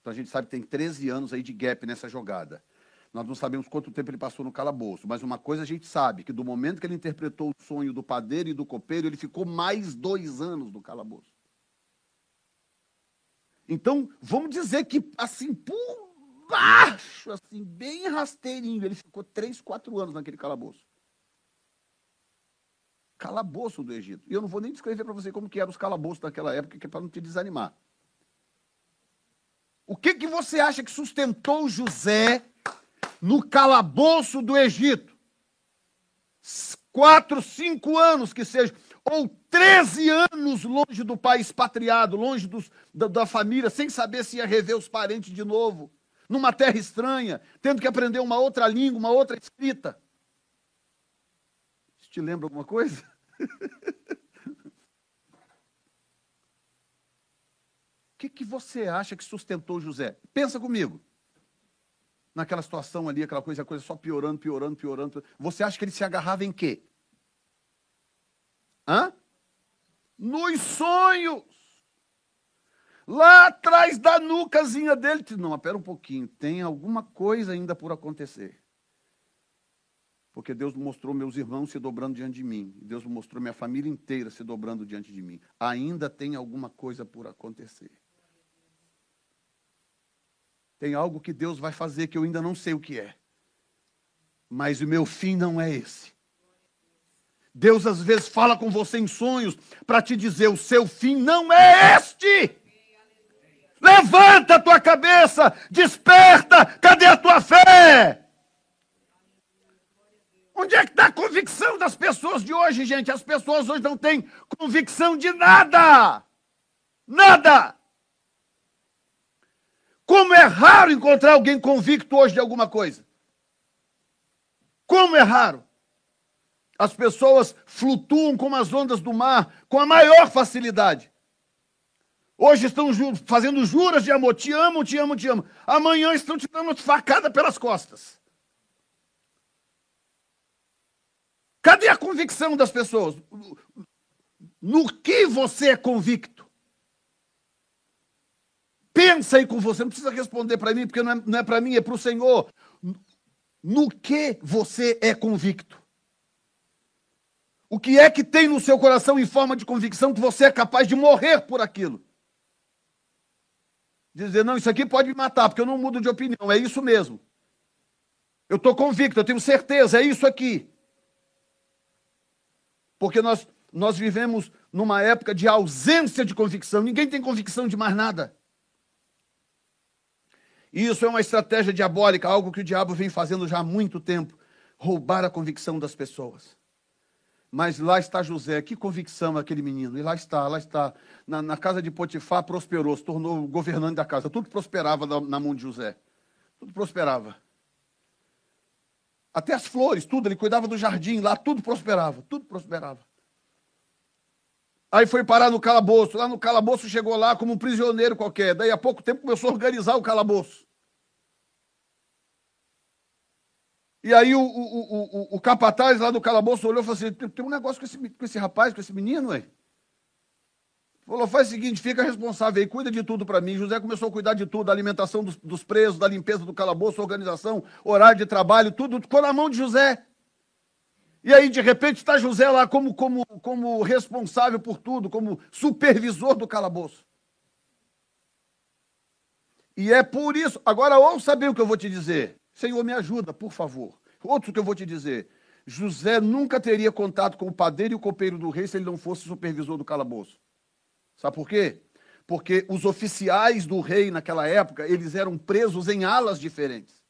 Então a gente sabe que tem 13 anos aí de gap nessa jogada. Nós não sabemos quanto tempo ele passou no calabouço, mas uma coisa a gente sabe, que do momento que ele interpretou o sonho do padeiro e do copeiro, ele ficou mais dois anos no calabouço. Então, vamos dizer que, assim, por baixo, assim, bem rasteirinho, ele ficou três, quatro anos naquele calabouço. Calabouço do Egito. E eu não vou nem descrever para você como que eram os calabouços daquela época, que é para não te desanimar. O que, que você acha que sustentou José no calabouço do Egito. Quatro, cinco anos que seja, ou treze anos longe do pai expatriado, longe dos, da, da família, sem saber se ia rever os parentes de novo. Numa terra estranha, tendo que aprender uma outra língua, uma outra escrita. Isso te lembra alguma coisa? O que, que você acha que sustentou José? Pensa comigo. Naquela situação ali, aquela coisa, a coisa só piorando, piorando, piorando. Você acha que ele se agarrava em quê? Hã? Nos sonhos. Lá atrás da nucazinha dele. Não, espera um pouquinho. Tem alguma coisa ainda por acontecer. Porque Deus mostrou meus irmãos se dobrando diante de mim. Deus mostrou minha família inteira se dobrando diante de mim. Ainda tem alguma coisa por acontecer. Tem algo que Deus vai fazer que eu ainda não sei o que é. Mas o meu fim não é esse. Deus às vezes fala com você em sonhos para te dizer: o seu fim não é este. Levanta a tua cabeça, desperta, cadê a tua fé? Onde é que está a convicção das pessoas de hoje, gente? As pessoas hoje não têm convicção de nada. Nada. Como é raro encontrar alguém convicto hoje de alguma coisa. Como é raro. As pessoas flutuam como as ondas do mar com a maior facilidade. Hoje estão ju fazendo juras de amor, te amo, te amo, te amo. Amanhã estão te dando facada pelas costas. Cadê a convicção das pessoas? No que você é convicto? Pensa aí com você, não precisa responder para mim, porque não é, não é para mim, é para o Senhor. No que você é convicto? O que é que tem no seu coração em forma de convicção que você é capaz de morrer por aquilo? Dizer, não, isso aqui pode me matar, porque eu não mudo de opinião, é isso mesmo. Eu estou convicto, eu tenho certeza, é isso aqui. Porque nós, nós vivemos numa época de ausência de convicção, ninguém tem convicção de mais nada. E isso é uma estratégia diabólica, algo que o diabo vem fazendo já há muito tempo roubar a convicção das pessoas. Mas lá está José, que convicção aquele menino. E lá está, lá está. Na, na casa de Potifar prosperou, se tornou governante da casa. Tudo prosperava na, na mão de José. Tudo prosperava. Até as flores, tudo. Ele cuidava do jardim lá, tudo prosperava. Tudo prosperava. Aí foi parar no calabouço. Lá no calabouço chegou lá como um prisioneiro qualquer. Daí a pouco tempo começou a organizar o calabouço. E aí o, o, o, o capataz lá do calabouço olhou e falou assim: tem um negócio com esse, com esse rapaz, com esse menino, aí. Falou, faz o seguinte, fica responsável aí, cuida de tudo para mim. José começou a cuidar de tudo, da alimentação dos, dos, presos, da limpeza do calabouço, organização, horário de trabalho, tudo ficou na mão de José. E aí, de repente, está José lá como, como, como responsável por tudo, como supervisor do calabouço. E é por isso. Agora, ouça bem o que eu vou te dizer. Senhor, me ajuda, por favor. Outro que eu vou te dizer. José nunca teria contato com o padeiro e o copeiro do rei se ele não fosse supervisor do calabouço. Sabe por quê? Porque os oficiais do rei naquela época, eles eram presos em alas diferentes.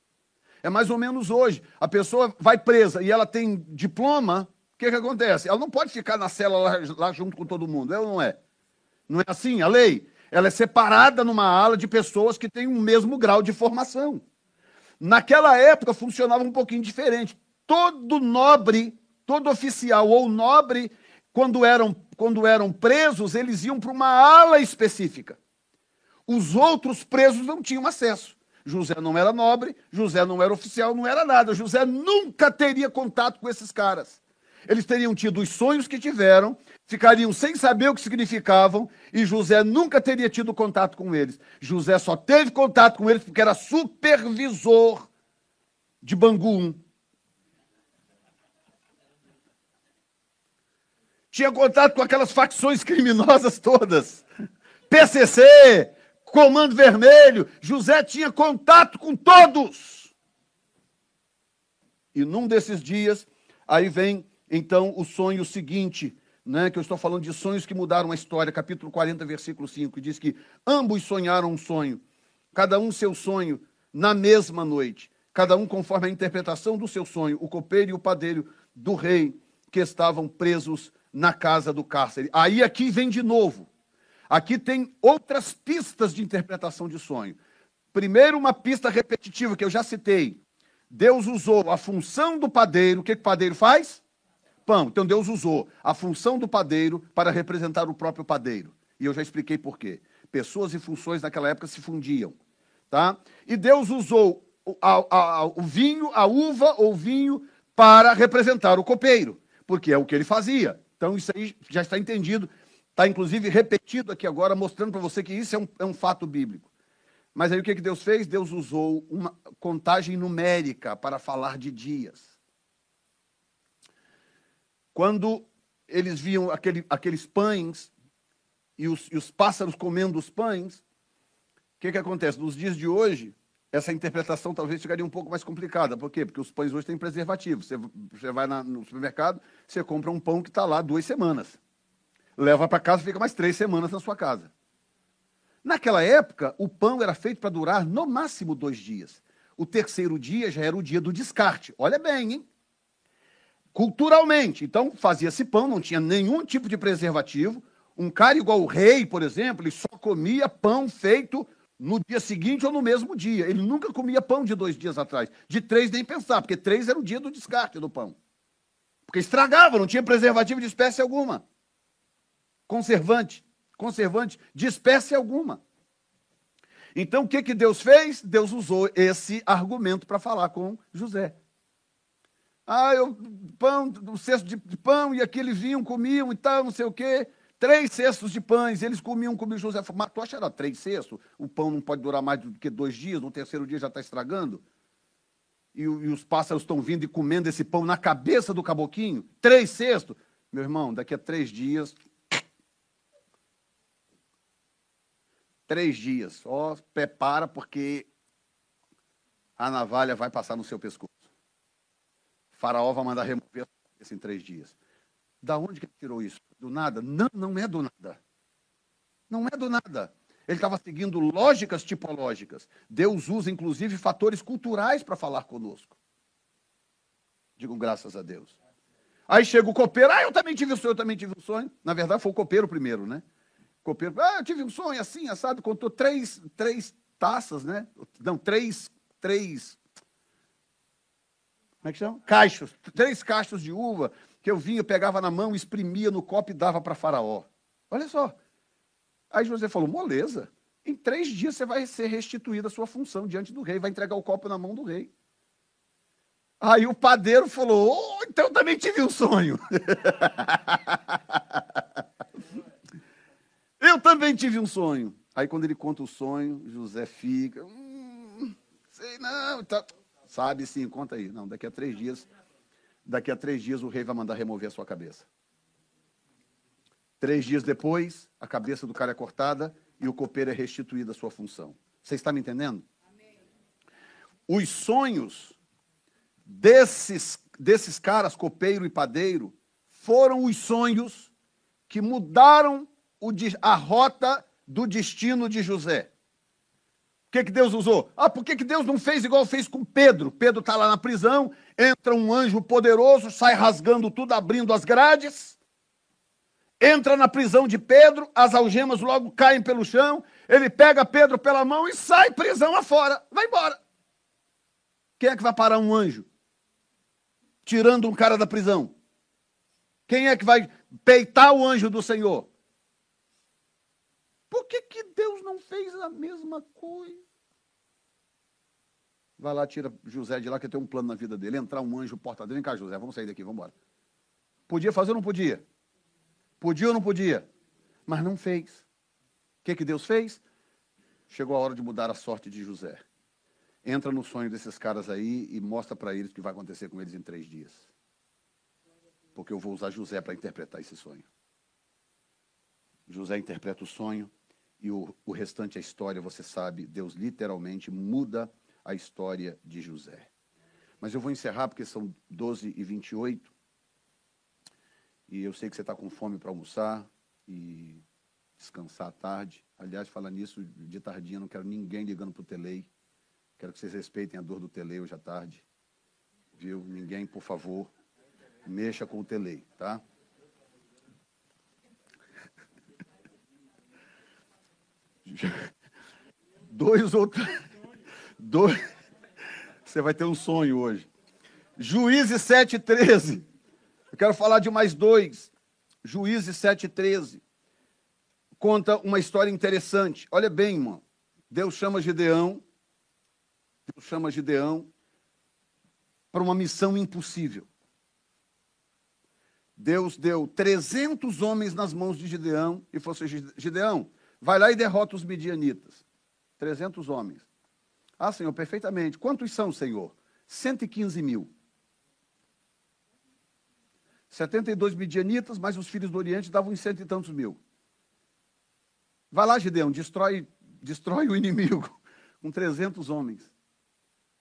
É mais ou menos hoje. A pessoa vai presa e ela tem diploma, o que, que acontece? Ela não pode ficar na cela lá, lá junto com todo mundo, é ou não é? Não é assim a lei? Ela é separada numa ala de pessoas que têm o mesmo grau de formação. Naquela época funcionava um pouquinho diferente. Todo nobre, todo oficial ou nobre, quando eram, quando eram presos, eles iam para uma ala específica. Os outros presos não tinham acesso. José não era nobre, José não era oficial, não era nada. José nunca teria contato com esses caras. Eles teriam tido os sonhos que tiveram, ficariam sem saber o que significavam, e José nunca teria tido contato com eles. José só teve contato com eles porque era supervisor de Bangu 1. Tinha contato com aquelas facções criminosas todas. PCC, Comando Vermelho. José tinha contato com todos. E num desses dias, aí vem então o sonho seguinte, né, que eu estou falando de sonhos que mudaram a história, capítulo 40, versículo 5, que diz que ambos sonharam um sonho, cada um seu sonho, na mesma noite, cada um conforme a interpretação do seu sonho, o copeiro e o padeiro do rei que estavam presos na casa do cárcere. Aí aqui vem de novo. Aqui tem outras pistas de interpretação de sonho. Primeiro, uma pista repetitiva que eu já citei. Deus usou a função do padeiro. O que, que o padeiro faz? Pão. Então Deus usou a função do padeiro para representar o próprio padeiro. E eu já expliquei por quê. Pessoas e funções naquela época se fundiam. Tá? E Deus usou a, a, a, o vinho, a uva ou vinho, para representar o copeiro, porque é o que ele fazia. Então isso aí já está entendido. Está inclusive repetido aqui agora, mostrando para você que isso é um, é um fato bíblico. Mas aí o que, que Deus fez? Deus usou uma contagem numérica para falar de dias. Quando eles viam aquele, aqueles pães e os, e os, pássaros comendo os pães, o que, que acontece? Nos dias de hoje, essa interpretação talvez ficaria um pouco mais complicada. Por quê? Porque os pães hoje têm preservativo. Você, você vai na, no supermercado, você compra um pão que está lá duas semanas. Leva para casa, fica mais três semanas na sua casa. Naquela época, o pão era feito para durar no máximo dois dias. O terceiro dia já era o dia do descarte. Olha bem, hein? Culturalmente. Então, fazia-se pão, não tinha nenhum tipo de preservativo. Um cara igual o rei, por exemplo, ele só comia pão feito no dia seguinte ou no mesmo dia. Ele nunca comia pão de dois dias atrás. De três nem pensar, porque três era o dia do descarte do pão. Porque estragava, não tinha preservativo de espécie alguma. Conservante conservante de espécie alguma. Então, o que, que Deus fez? Deus usou esse argumento para falar com José. Ah, eu, pão, um cesto de pão, e aqui eles vinham, comiam e tal, não sei o quê. Três cestos de pães, eles comiam, comiam. José falou, mas tu acha era três cestos? O pão não pode durar mais do que dois dias, no terceiro dia já está estragando? E, e, os pássaros estão vindo e comendo esse pão na cabeça do caboquinho? Três cestos? Meu irmão, daqui a três dias três dias. Ó, prepara, porque a navalha vai passar no seu pescoço. O faraó vai mandar remover isso em três dias. Da onde que ele tirou isso? Do nada? Não, não é do nada. Não é do nada. Ele estava seguindo lógicas tipológicas. Deus usa, inclusive, fatores culturais para falar conosco. Digo graças a Deus. Aí chega o copeiro, ah, eu também tive um sonho, eu também tive um sonho. Na verdade, foi o copeiro primeiro, né? copeiro, ah, eu tive um sonho assim, assado, contou três, três taças, né? Não, três, três, como é que chama? Caixos, três caixos de uva que eu vinha, pegava na mão, exprimia no copo e dava para faraó. Olha só. Aí José falou, moleza, em três dias você vai ser restituída a sua função diante do rei, vai entregar o copo na mão do rei. Aí o padeiro falou, oh, então eu também tive um sonho. Eu também tive um sonho. Aí quando ele conta o sonho, José fica. Hum, sei não. Tá. Sabe sim, conta aí. Não, daqui a três dias. Daqui a três dias o rei vai mandar remover a sua cabeça. Três dias depois, a cabeça do cara é cortada e o copeiro é restituído à sua função. Você está me entendendo? Amém. Os sonhos desses, desses caras, copeiro e padeiro, foram os sonhos que mudaram o, a rota do destino de José. Que, que Deus usou? Ah, por que, que Deus não fez igual fez com Pedro? Pedro está lá na prisão, entra um anjo poderoso, sai rasgando tudo, abrindo as grades, entra na prisão de Pedro, as algemas logo caem pelo chão, ele pega Pedro pela mão e sai prisão afora, vai embora. Quem é que vai parar um anjo? Tirando um cara da prisão. Quem é que vai peitar o anjo do Senhor? Por que, que Deus não fez a mesma coisa? Vai lá, tira José de lá, que tem um plano na vida dele. Entrar um anjo portadeiro. Vem cá, José, vamos sair daqui, vamos embora. Podia fazer ou não podia? Podia ou não podia? Mas não fez. O que, que Deus fez? Chegou a hora de mudar a sorte de José. Entra no sonho desses caras aí e mostra para eles o que vai acontecer com eles em três dias. Porque eu vou usar José para interpretar esse sonho. José interpreta o sonho e o, o restante é história, você sabe, Deus literalmente muda a história de José. Mas eu vou encerrar porque são 12 e 28 e eu sei que você está com fome para almoçar e descansar à tarde. Aliás, falar nisso, de tardinha, não quero ninguém ligando para o Telei. Quero que vocês respeitem a dor do Telei hoje à tarde. Viu? Ninguém, por favor, mexa com o Telei, tá? Dois ou, Dois... Você vai ter um sonho hoje. Juízes 7,13. Eu quero falar de mais dois. Juízes 7,13. Conta uma história interessante. Olha bem, irmão. Deus chama Gideão. Deus chama Gideão para uma missão impossível. Deus deu 300 homens nas mãos de Gideão e falou assim: Gideão, vai lá e derrota os midianitas. 300 homens. Ah, Senhor, perfeitamente. Quantos são, Senhor? 115 mil. 72 midianitas, mais os filhos do Oriente davam uns cento e tantos mil. Vai lá, Gideão, destrói, destrói o inimigo com 300 homens.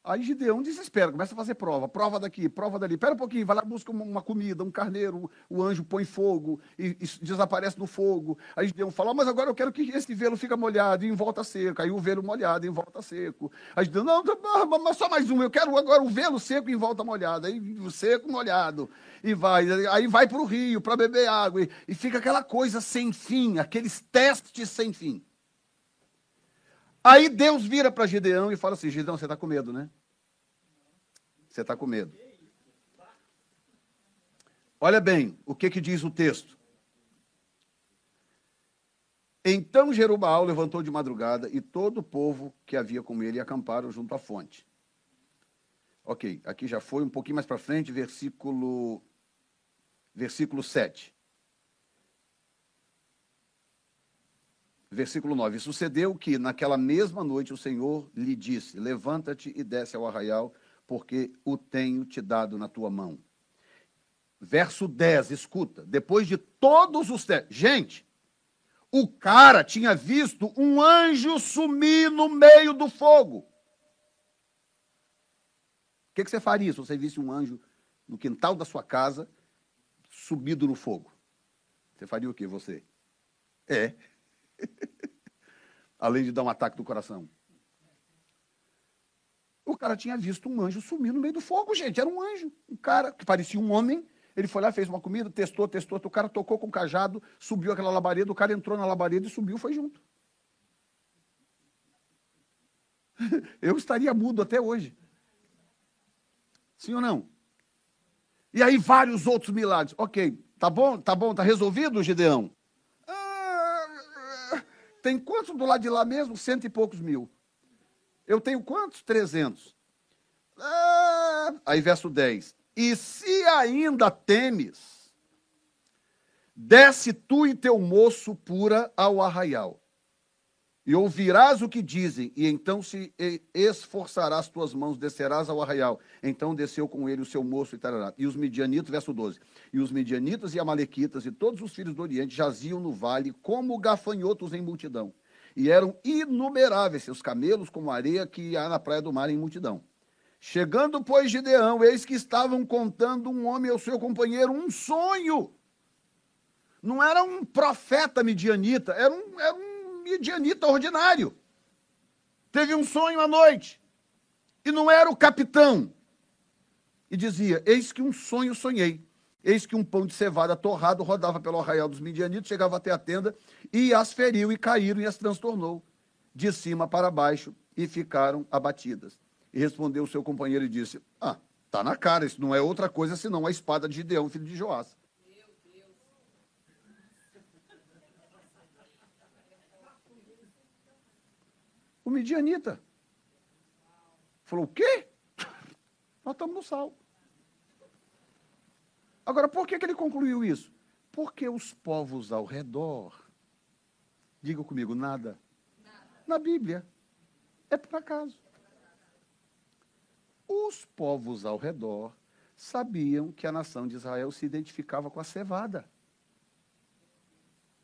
Aí Gideão desespera, começa a fazer prova, prova daqui, prova dali. Espera um pouquinho, vai lá, busca uma comida, um carneiro, o anjo põe fogo e, e desaparece no fogo. Aí Gideão fala, mas agora eu quero que esse velo fique molhado e em volta seco. Aí o velo molhado em volta seco. Aí Gideão, não, mas só mais um, eu quero agora o velo seco em volta molhado. Aí o seco molhado. E vai, aí vai para o rio para beber água. E, e fica aquela coisa sem fim, aqueles testes sem fim. Aí Deus vira para Gideão e fala assim: Gideão, você está com medo, né? Você está com medo. Olha bem o que, que diz o texto. Então Jerubal levantou de madrugada e todo o povo que havia com ele acamparam junto à fonte. Ok, aqui já foi um pouquinho mais para frente, versículo, versículo 7. Versículo 9: Sucedeu que naquela mesma noite o Senhor lhe disse: Levanta-te e desce ao arraial, porque o tenho te dado na tua mão. Verso 10, escuta. Depois de todos os testes. Gente, o cara tinha visto um anjo sumir no meio do fogo. O que, que você faria se você visse um anjo no quintal da sua casa subido no fogo? Você faria o que você? É. Além de dar um ataque do coração. O cara tinha visto um anjo sumir no meio do fogo, gente. Era um anjo. Um cara que parecia um homem. Ele foi lá, fez uma comida, testou, testou. O cara tocou com o cajado, subiu aquela labareda. O cara entrou na labareda e subiu, foi junto. Eu estaria mudo até hoje. Sim ou não? E aí vários outros milagres. Ok, tá bom, tá bom, tá resolvido, Gideão? Tem quantos do lado de lá mesmo? Cento e poucos mil. Eu tenho quantos? Trezentos. Ah, aí verso 10. E se ainda temes, desce tu e teu moço pura ao arraial e ouvirás o que dizem, e então se esforçarás tuas mãos, descerás ao arraial. Então desceu com ele o seu moço e tarará. E os midianitas, verso 12, e os midianitas e amalequitas e todos os filhos do Oriente jaziam no vale como gafanhotos em multidão. E eram inumeráveis seus camelos como areia que há na praia do mar em multidão. Chegando, pois, Gideão, eis que estavam contando um homem ao seu companheiro um sonho. Não era um profeta midianita, era um, era um midianita ordinário. Teve um sonho à noite. E não era o capitão. E dizia: Eis que um sonho sonhei. Eis que um pão de cevada torrado rodava pelo arraial dos midianitas, chegava até a tenda, e as feriu, e caíram, e as transtornou, de cima para baixo, e ficaram abatidas. E respondeu o seu companheiro e disse: Ah, está na cara, isso não é outra coisa senão a espada de Gideão, filho de Joás. O midianita. Falou, o quê? Nós estamos no sal. Agora, por que, que ele concluiu isso? Porque os povos ao redor, diga comigo, nada, nada. na Bíblia, é por acaso. Os povos ao redor sabiam que a nação de Israel se identificava com a cevada.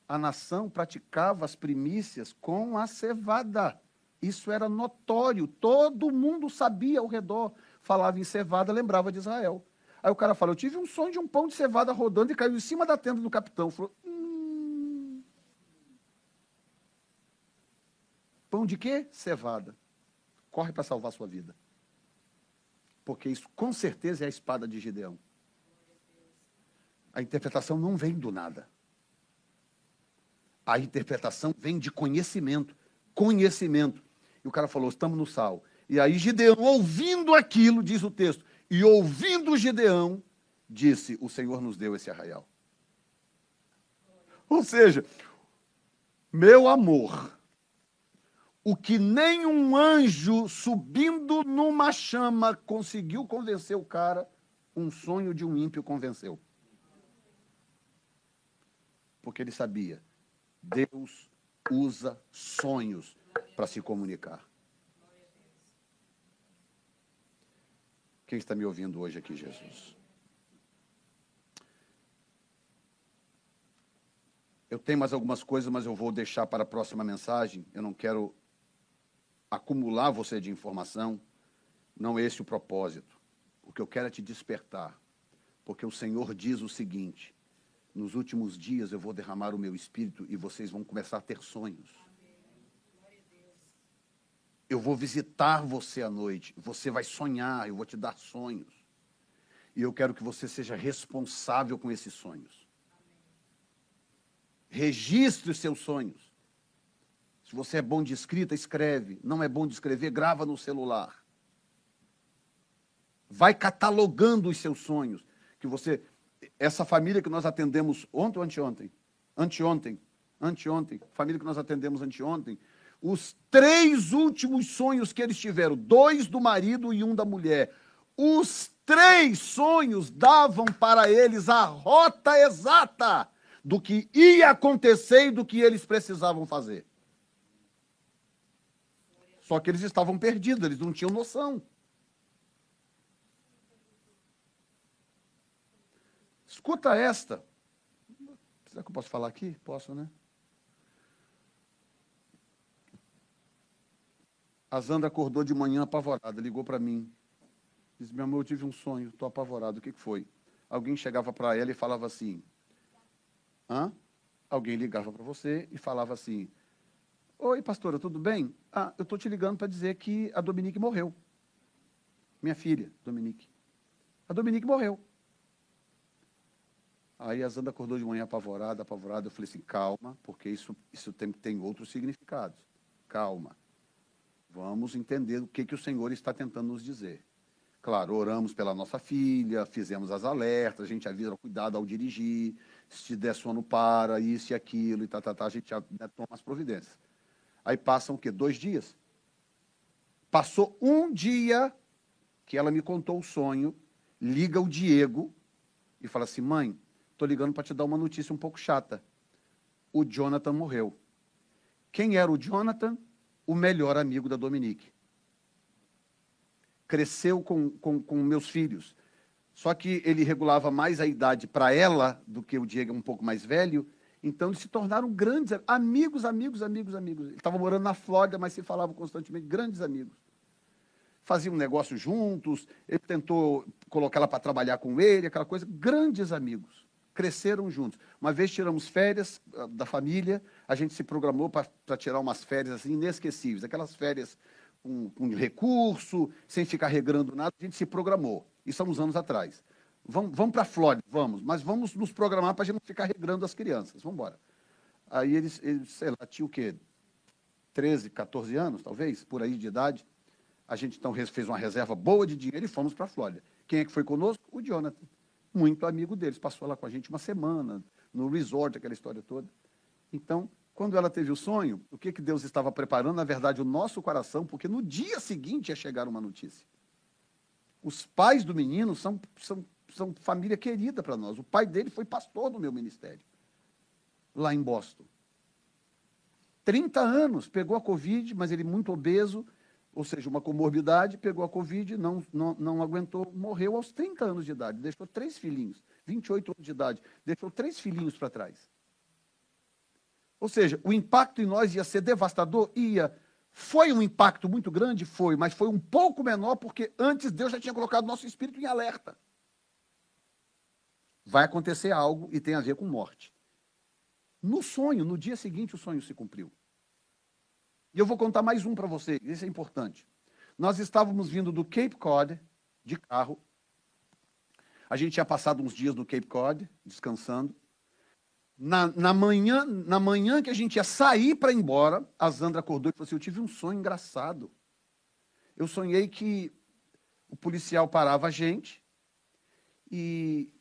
A nação praticava as primícias com a cevada. Isso era notório, todo mundo sabia ao redor. Falava em cevada, lembrava de Israel. Aí o cara fala: Eu tive um sonho de um pão de cevada rodando e caiu em cima da tenda do capitão. Falou: hum... Pão de quê? Cevada. Corre para salvar sua vida. Porque isso com certeza é a espada de Gideão. A interpretação não vem do nada. A interpretação vem de conhecimento. Conhecimento. E o cara falou: estamos no sal. E aí Gideão, ouvindo aquilo, diz o texto, e ouvindo Gideão, disse: O Senhor nos deu esse arraial. Ou seja, meu amor, o que nem um anjo subindo numa chama conseguiu convencer o cara, um sonho de um ímpio convenceu. Porque ele sabia, Deus usa sonhos para se comunicar. Quem está me ouvindo hoje aqui, Jesus? Eu tenho mais algumas coisas, mas eu vou deixar para a próxima mensagem. Eu não quero acumular você de informação. Não é esse o propósito. O que eu quero é te despertar. Porque o Senhor diz o seguinte: nos últimos dias eu vou derramar o meu espírito e vocês vão começar a ter sonhos. Eu vou visitar você à noite, você vai sonhar, eu vou te dar sonhos. E eu quero que você seja responsável com esses sonhos. Registre os seus sonhos. Se você é bom de escrita, escreve. Não é bom de escrever, grava no celular. Vai catalogando os seus sonhos. Que você. Essa família que nós atendemos ontem ou anteontem? Anteontem. Anteontem. Família que nós atendemos anteontem os três últimos sonhos que eles tiveram, dois do marido e um da mulher, os três sonhos davam para eles a rota exata do que ia acontecer e do que eles precisavam fazer. Só que eles estavam perdidos, eles não tinham noção. Escuta esta. Será que eu posso falar aqui? Posso, né? A Zandra acordou de manhã apavorada, ligou para mim. Disse, meu amor, eu tive um sonho, estou apavorado. O que, que foi? Alguém chegava para ela e falava assim, hã? Alguém ligava para você e falava assim, oi, pastora, tudo bem? Ah, eu estou te ligando para dizer que a Dominique morreu. Minha filha, Dominique. A Dominique morreu. Aí a Zanda acordou de manhã apavorada, apavorada. Eu falei assim, calma, porque isso, isso tem, tem outros significados. Calma. Vamos entender o que, que o Senhor está tentando nos dizer. Claro, oramos pela nossa filha, fizemos as alertas, a gente avisa cuidado ao dirigir, se der sono para, isso e aquilo, e tá, tá, tá, a gente né, toma as providências. Aí passam o quê? Dois dias. Passou um dia que ela me contou o sonho, liga o Diego e fala assim: mãe, estou ligando para te dar uma notícia um pouco chata. O Jonathan morreu. Quem era o Jonathan? O melhor amigo da Dominique. Cresceu com, com, com meus filhos. Só que ele regulava mais a idade para ela do que o Diego, um pouco mais velho. Então eles se tornaram grandes amigos, amigos, amigos, amigos. Ele estava morando na Flórida, mas se falavam constantemente, grandes amigos. Faziam negócio juntos, ele tentou colocar ela para trabalhar com ele, aquela coisa, grandes amigos cresceram juntos. Uma vez tiramos férias ah, da família, a gente se programou para tirar umas férias assim, inesquecíveis, aquelas férias com, com recurso, sem ficar regrando nada, a gente se programou. Isso há uns anos atrás. Vamos, vamos para a Flórida, vamos, mas vamos nos programar para a gente não ficar regrando as crianças. Vamos embora. Aí eles, eles, sei lá, tinha o quê? 13, 14 anos, talvez, por aí de idade. A gente então fez uma reserva boa de dinheiro e fomos para a Flórida. Quem é que foi conosco? O Jonathan muito amigo deles. Passou lá com a gente uma semana, no resort, aquela história toda. Então, quando ela teve o sonho, o que, que Deus estava preparando? Na verdade, o nosso coração, porque no dia seguinte ia chegar uma notícia. Os pais do menino são, são, são família querida para nós. O pai dele foi pastor do meu ministério, lá em Boston. 30 anos, pegou a Covid, mas ele muito obeso, ou seja, uma comorbidade, pegou a Covid, não, não, não aguentou, morreu aos 30 anos de idade, deixou três filhinhos, 28 anos de idade, deixou três filhinhos para trás. Ou seja, o impacto em nós ia ser devastador? Ia. Foi um impacto muito grande? Foi, mas foi um pouco menor porque antes Deus já tinha colocado nosso espírito em alerta. Vai acontecer algo e tem a ver com morte. No sonho, no dia seguinte, o sonho se cumpriu. E eu vou contar mais um para você, isso é importante. Nós estávamos vindo do Cape Cod, de carro. A gente tinha passado uns dias no Cape Cod, descansando. Na, na, manhã, na manhã que a gente ia sair para ir embora, a Zandra acordou e falou assim: Eu tive um sonho engraçado. Eu sonhei que o policial parava a gente e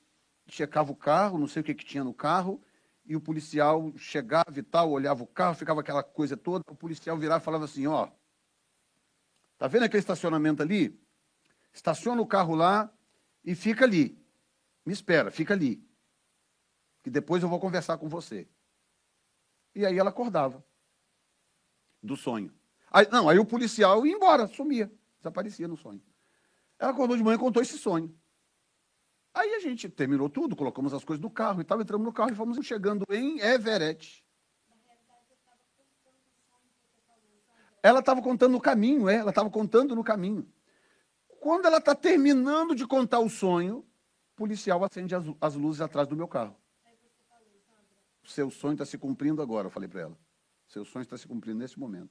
checava o carro, não sei o que, que tinha no carro, e o policial chegava e tal, olhava o carro, ficava aquela coisa toda, o policial virava e falava assim, ó, tá vendo aquele estacionamento ali? Estaciona o carro lá e fica ali. Me espera, fica ali. Que depois eu vou conversar com você. E aí ela acordava do sonho. Aí, não, aí o policial ia embora, sumia, desaparecia no sonho. Ela acordou de manhã e contou esse sonho. Aí a gente terminou tudo, colocamos as coisas no carro e tal, entramos no carro e fomos chegando em Everett. Ela estava contando no caminho, é, ela estava contando no caminho. Quando ela está terminando de contar o sonho, o policial acende as, as luzes atrás do meu carro. O seu sonho está se cumprindo agora, eu falei para ela. O seu sonho está se cumprindo nesse momento.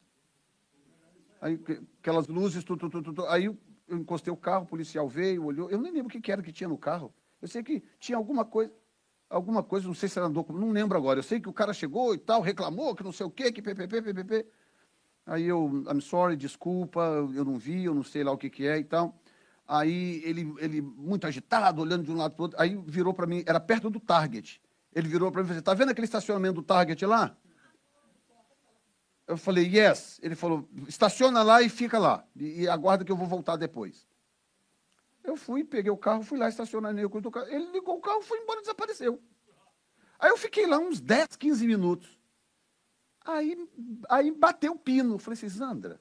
Aí, aquelas luzes, tudo, tudo, tudo. Aí eu encostei o carro, o policial veio, olhou. Eu nem lembro o que era que tinha no carro. Eu sei que tinha alguma coisa, alguma coisa, não sei se era documento, não lembro agora. Eu sei que o cara chegou e tal, reclamou que não sei o quê, que ppp, ppp. Aí eu, I'm sorry, desculpa, eu não vi, eu não sei lá o que, que é e tal. Aí ele, ele, muito agitado, olhando de um lado para o outro, aí virou para mim, era perto do Target. Ele virou para mim e falou: Está vendo aquele estacionamento do Target lá? Eu falei, yes. Ele falou, estaciona lá e fica lá. E, e aguarda que eu vou voltar depois. Eu fui, peguei o carro, fui lá, estacionei o carro. Ele ligou o carro, foi embora e desapareceu. Aí eu fiquei lá uns 10, 15 minutos. Aí, aí bateu o pino. falei assim, Sandra,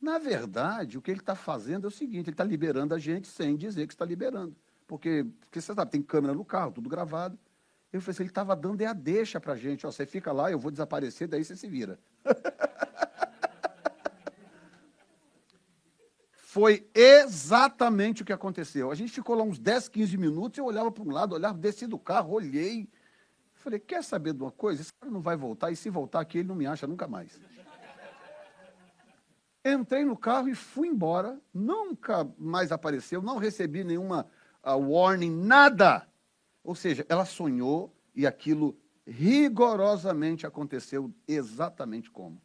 na verdade, o que ele está fazendo é o seguinte: ele está liberando a gente sem dizer que está liberando. Porque, porque você sabe, tem câmera no carro, tudo gravado. Eu falei assim, ele estava dando é a deixa para a gente. Ó, você fica lá, eu vou desaparecer, daí você se vira. Foi exatamente o que aconteceu. A gente ficou lá uns 10, 15 minutos, eu olhava para um lado, olhava, desci do carro, olhei. Falei, quer saber de uma coisa? Esse cara não vai voltar, e se voltar aqui, ele não me acha nunca mais. Entrei no carro e fui embora. Nunca mais apareceu, não recebi nenhuma uh, warning, nada. Ou seja, ela sonhou e aquilo rigorosamente aconteceu exatamente como.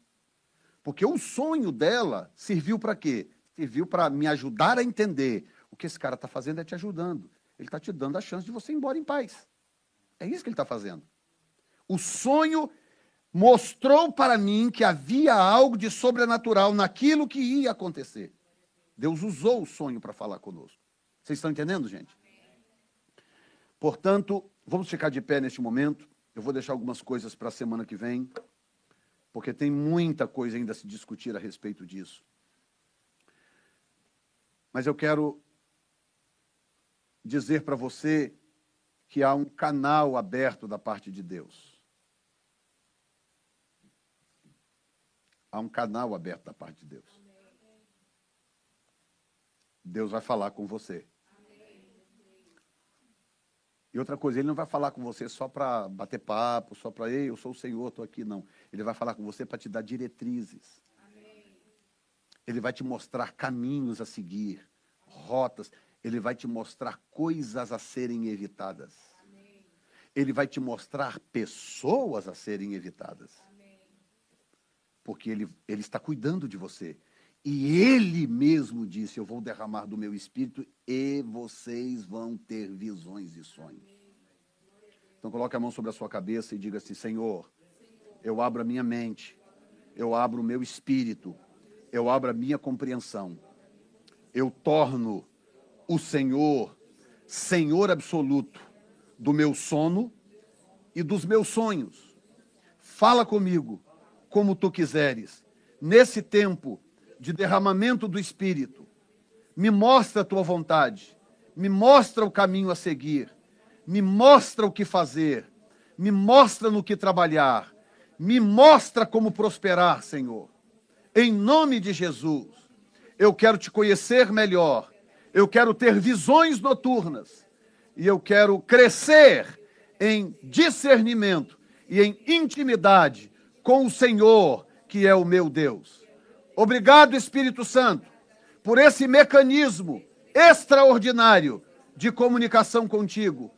Porque o sonho dela serviu para quê? Serviu para me ajudar a entender. O que esse cara está fazendo é te ajudando. Ele está te dando a chance de você ir embora em paz. É isso que ele está fazendo. O sonho mostrou para mim que havia algo de sobrenatural naquilo que ia acontecer. Deus usou o sonho para falar conosco. Vocês estão entendendo, gente? Portanto, vamos ficar de pé neste momento. Eu vou deixar algumas coisas para a semana que vem, porque tem muita coisa ainda a se discutir a respeito disso. Mas eu quero dizer para você que há um canal aberto da parte de Deus. Há um canal aberto da parte de Deus. Deus vai falar com você. E outra coisa, ele não vai falar com você só para bater papo, só para, ei, eu sou o Senhor, estou aqui, não. Ele vai falar com você para te dar diretrizes. Amém. Ele vai te mostrar caminhos a seguir, rotas. Ele vai te mostrar coisas a serem evitadas. Amém. Ele vai te mostrar pessoas a serem evitadas. Amém. Porque ele, ele está cuidando de você. E ele mesmo disse: Eu vou derramar do meu espírito e vocês vão ter visões e sonhos. Então coloque a mão sobre a sua cabeça e diga assim: Senhor, eu abro a minha mente, eu abro o meu espírito, eu abro a minha compreensão. Eu torno o Senhor Senhor absoluto do meu sono e dos meus sonhos. Fala comigo como tu quiseres. Nesse tempo, de derramamento do Espírito. Me mostra a tua vontade, me mostra o caminho a seguir, me mostra o que fazer, me mostra no que trabalhar, me mostra como prosperar, Senhor. Em nome de Jesus, eu quero te conhecer melhor, eu quero ter visões noturnas e eu quero crescer em discernimento e em intimidade com o Senhor, que é o meu Deus. Obrigado, Espírito Santo, por esse mecanismo extraordinário de comunicação contigo,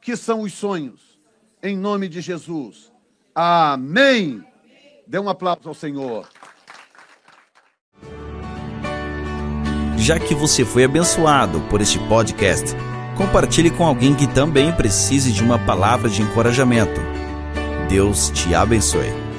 que são os sonhos. Em nome de Jesus. Amém. Dê um aplauso ao Senhor. Já que você foi abençoado por este podcast, compartilhe com alguém que também precise de uma palavra de encorajamento. Deus te abençoe.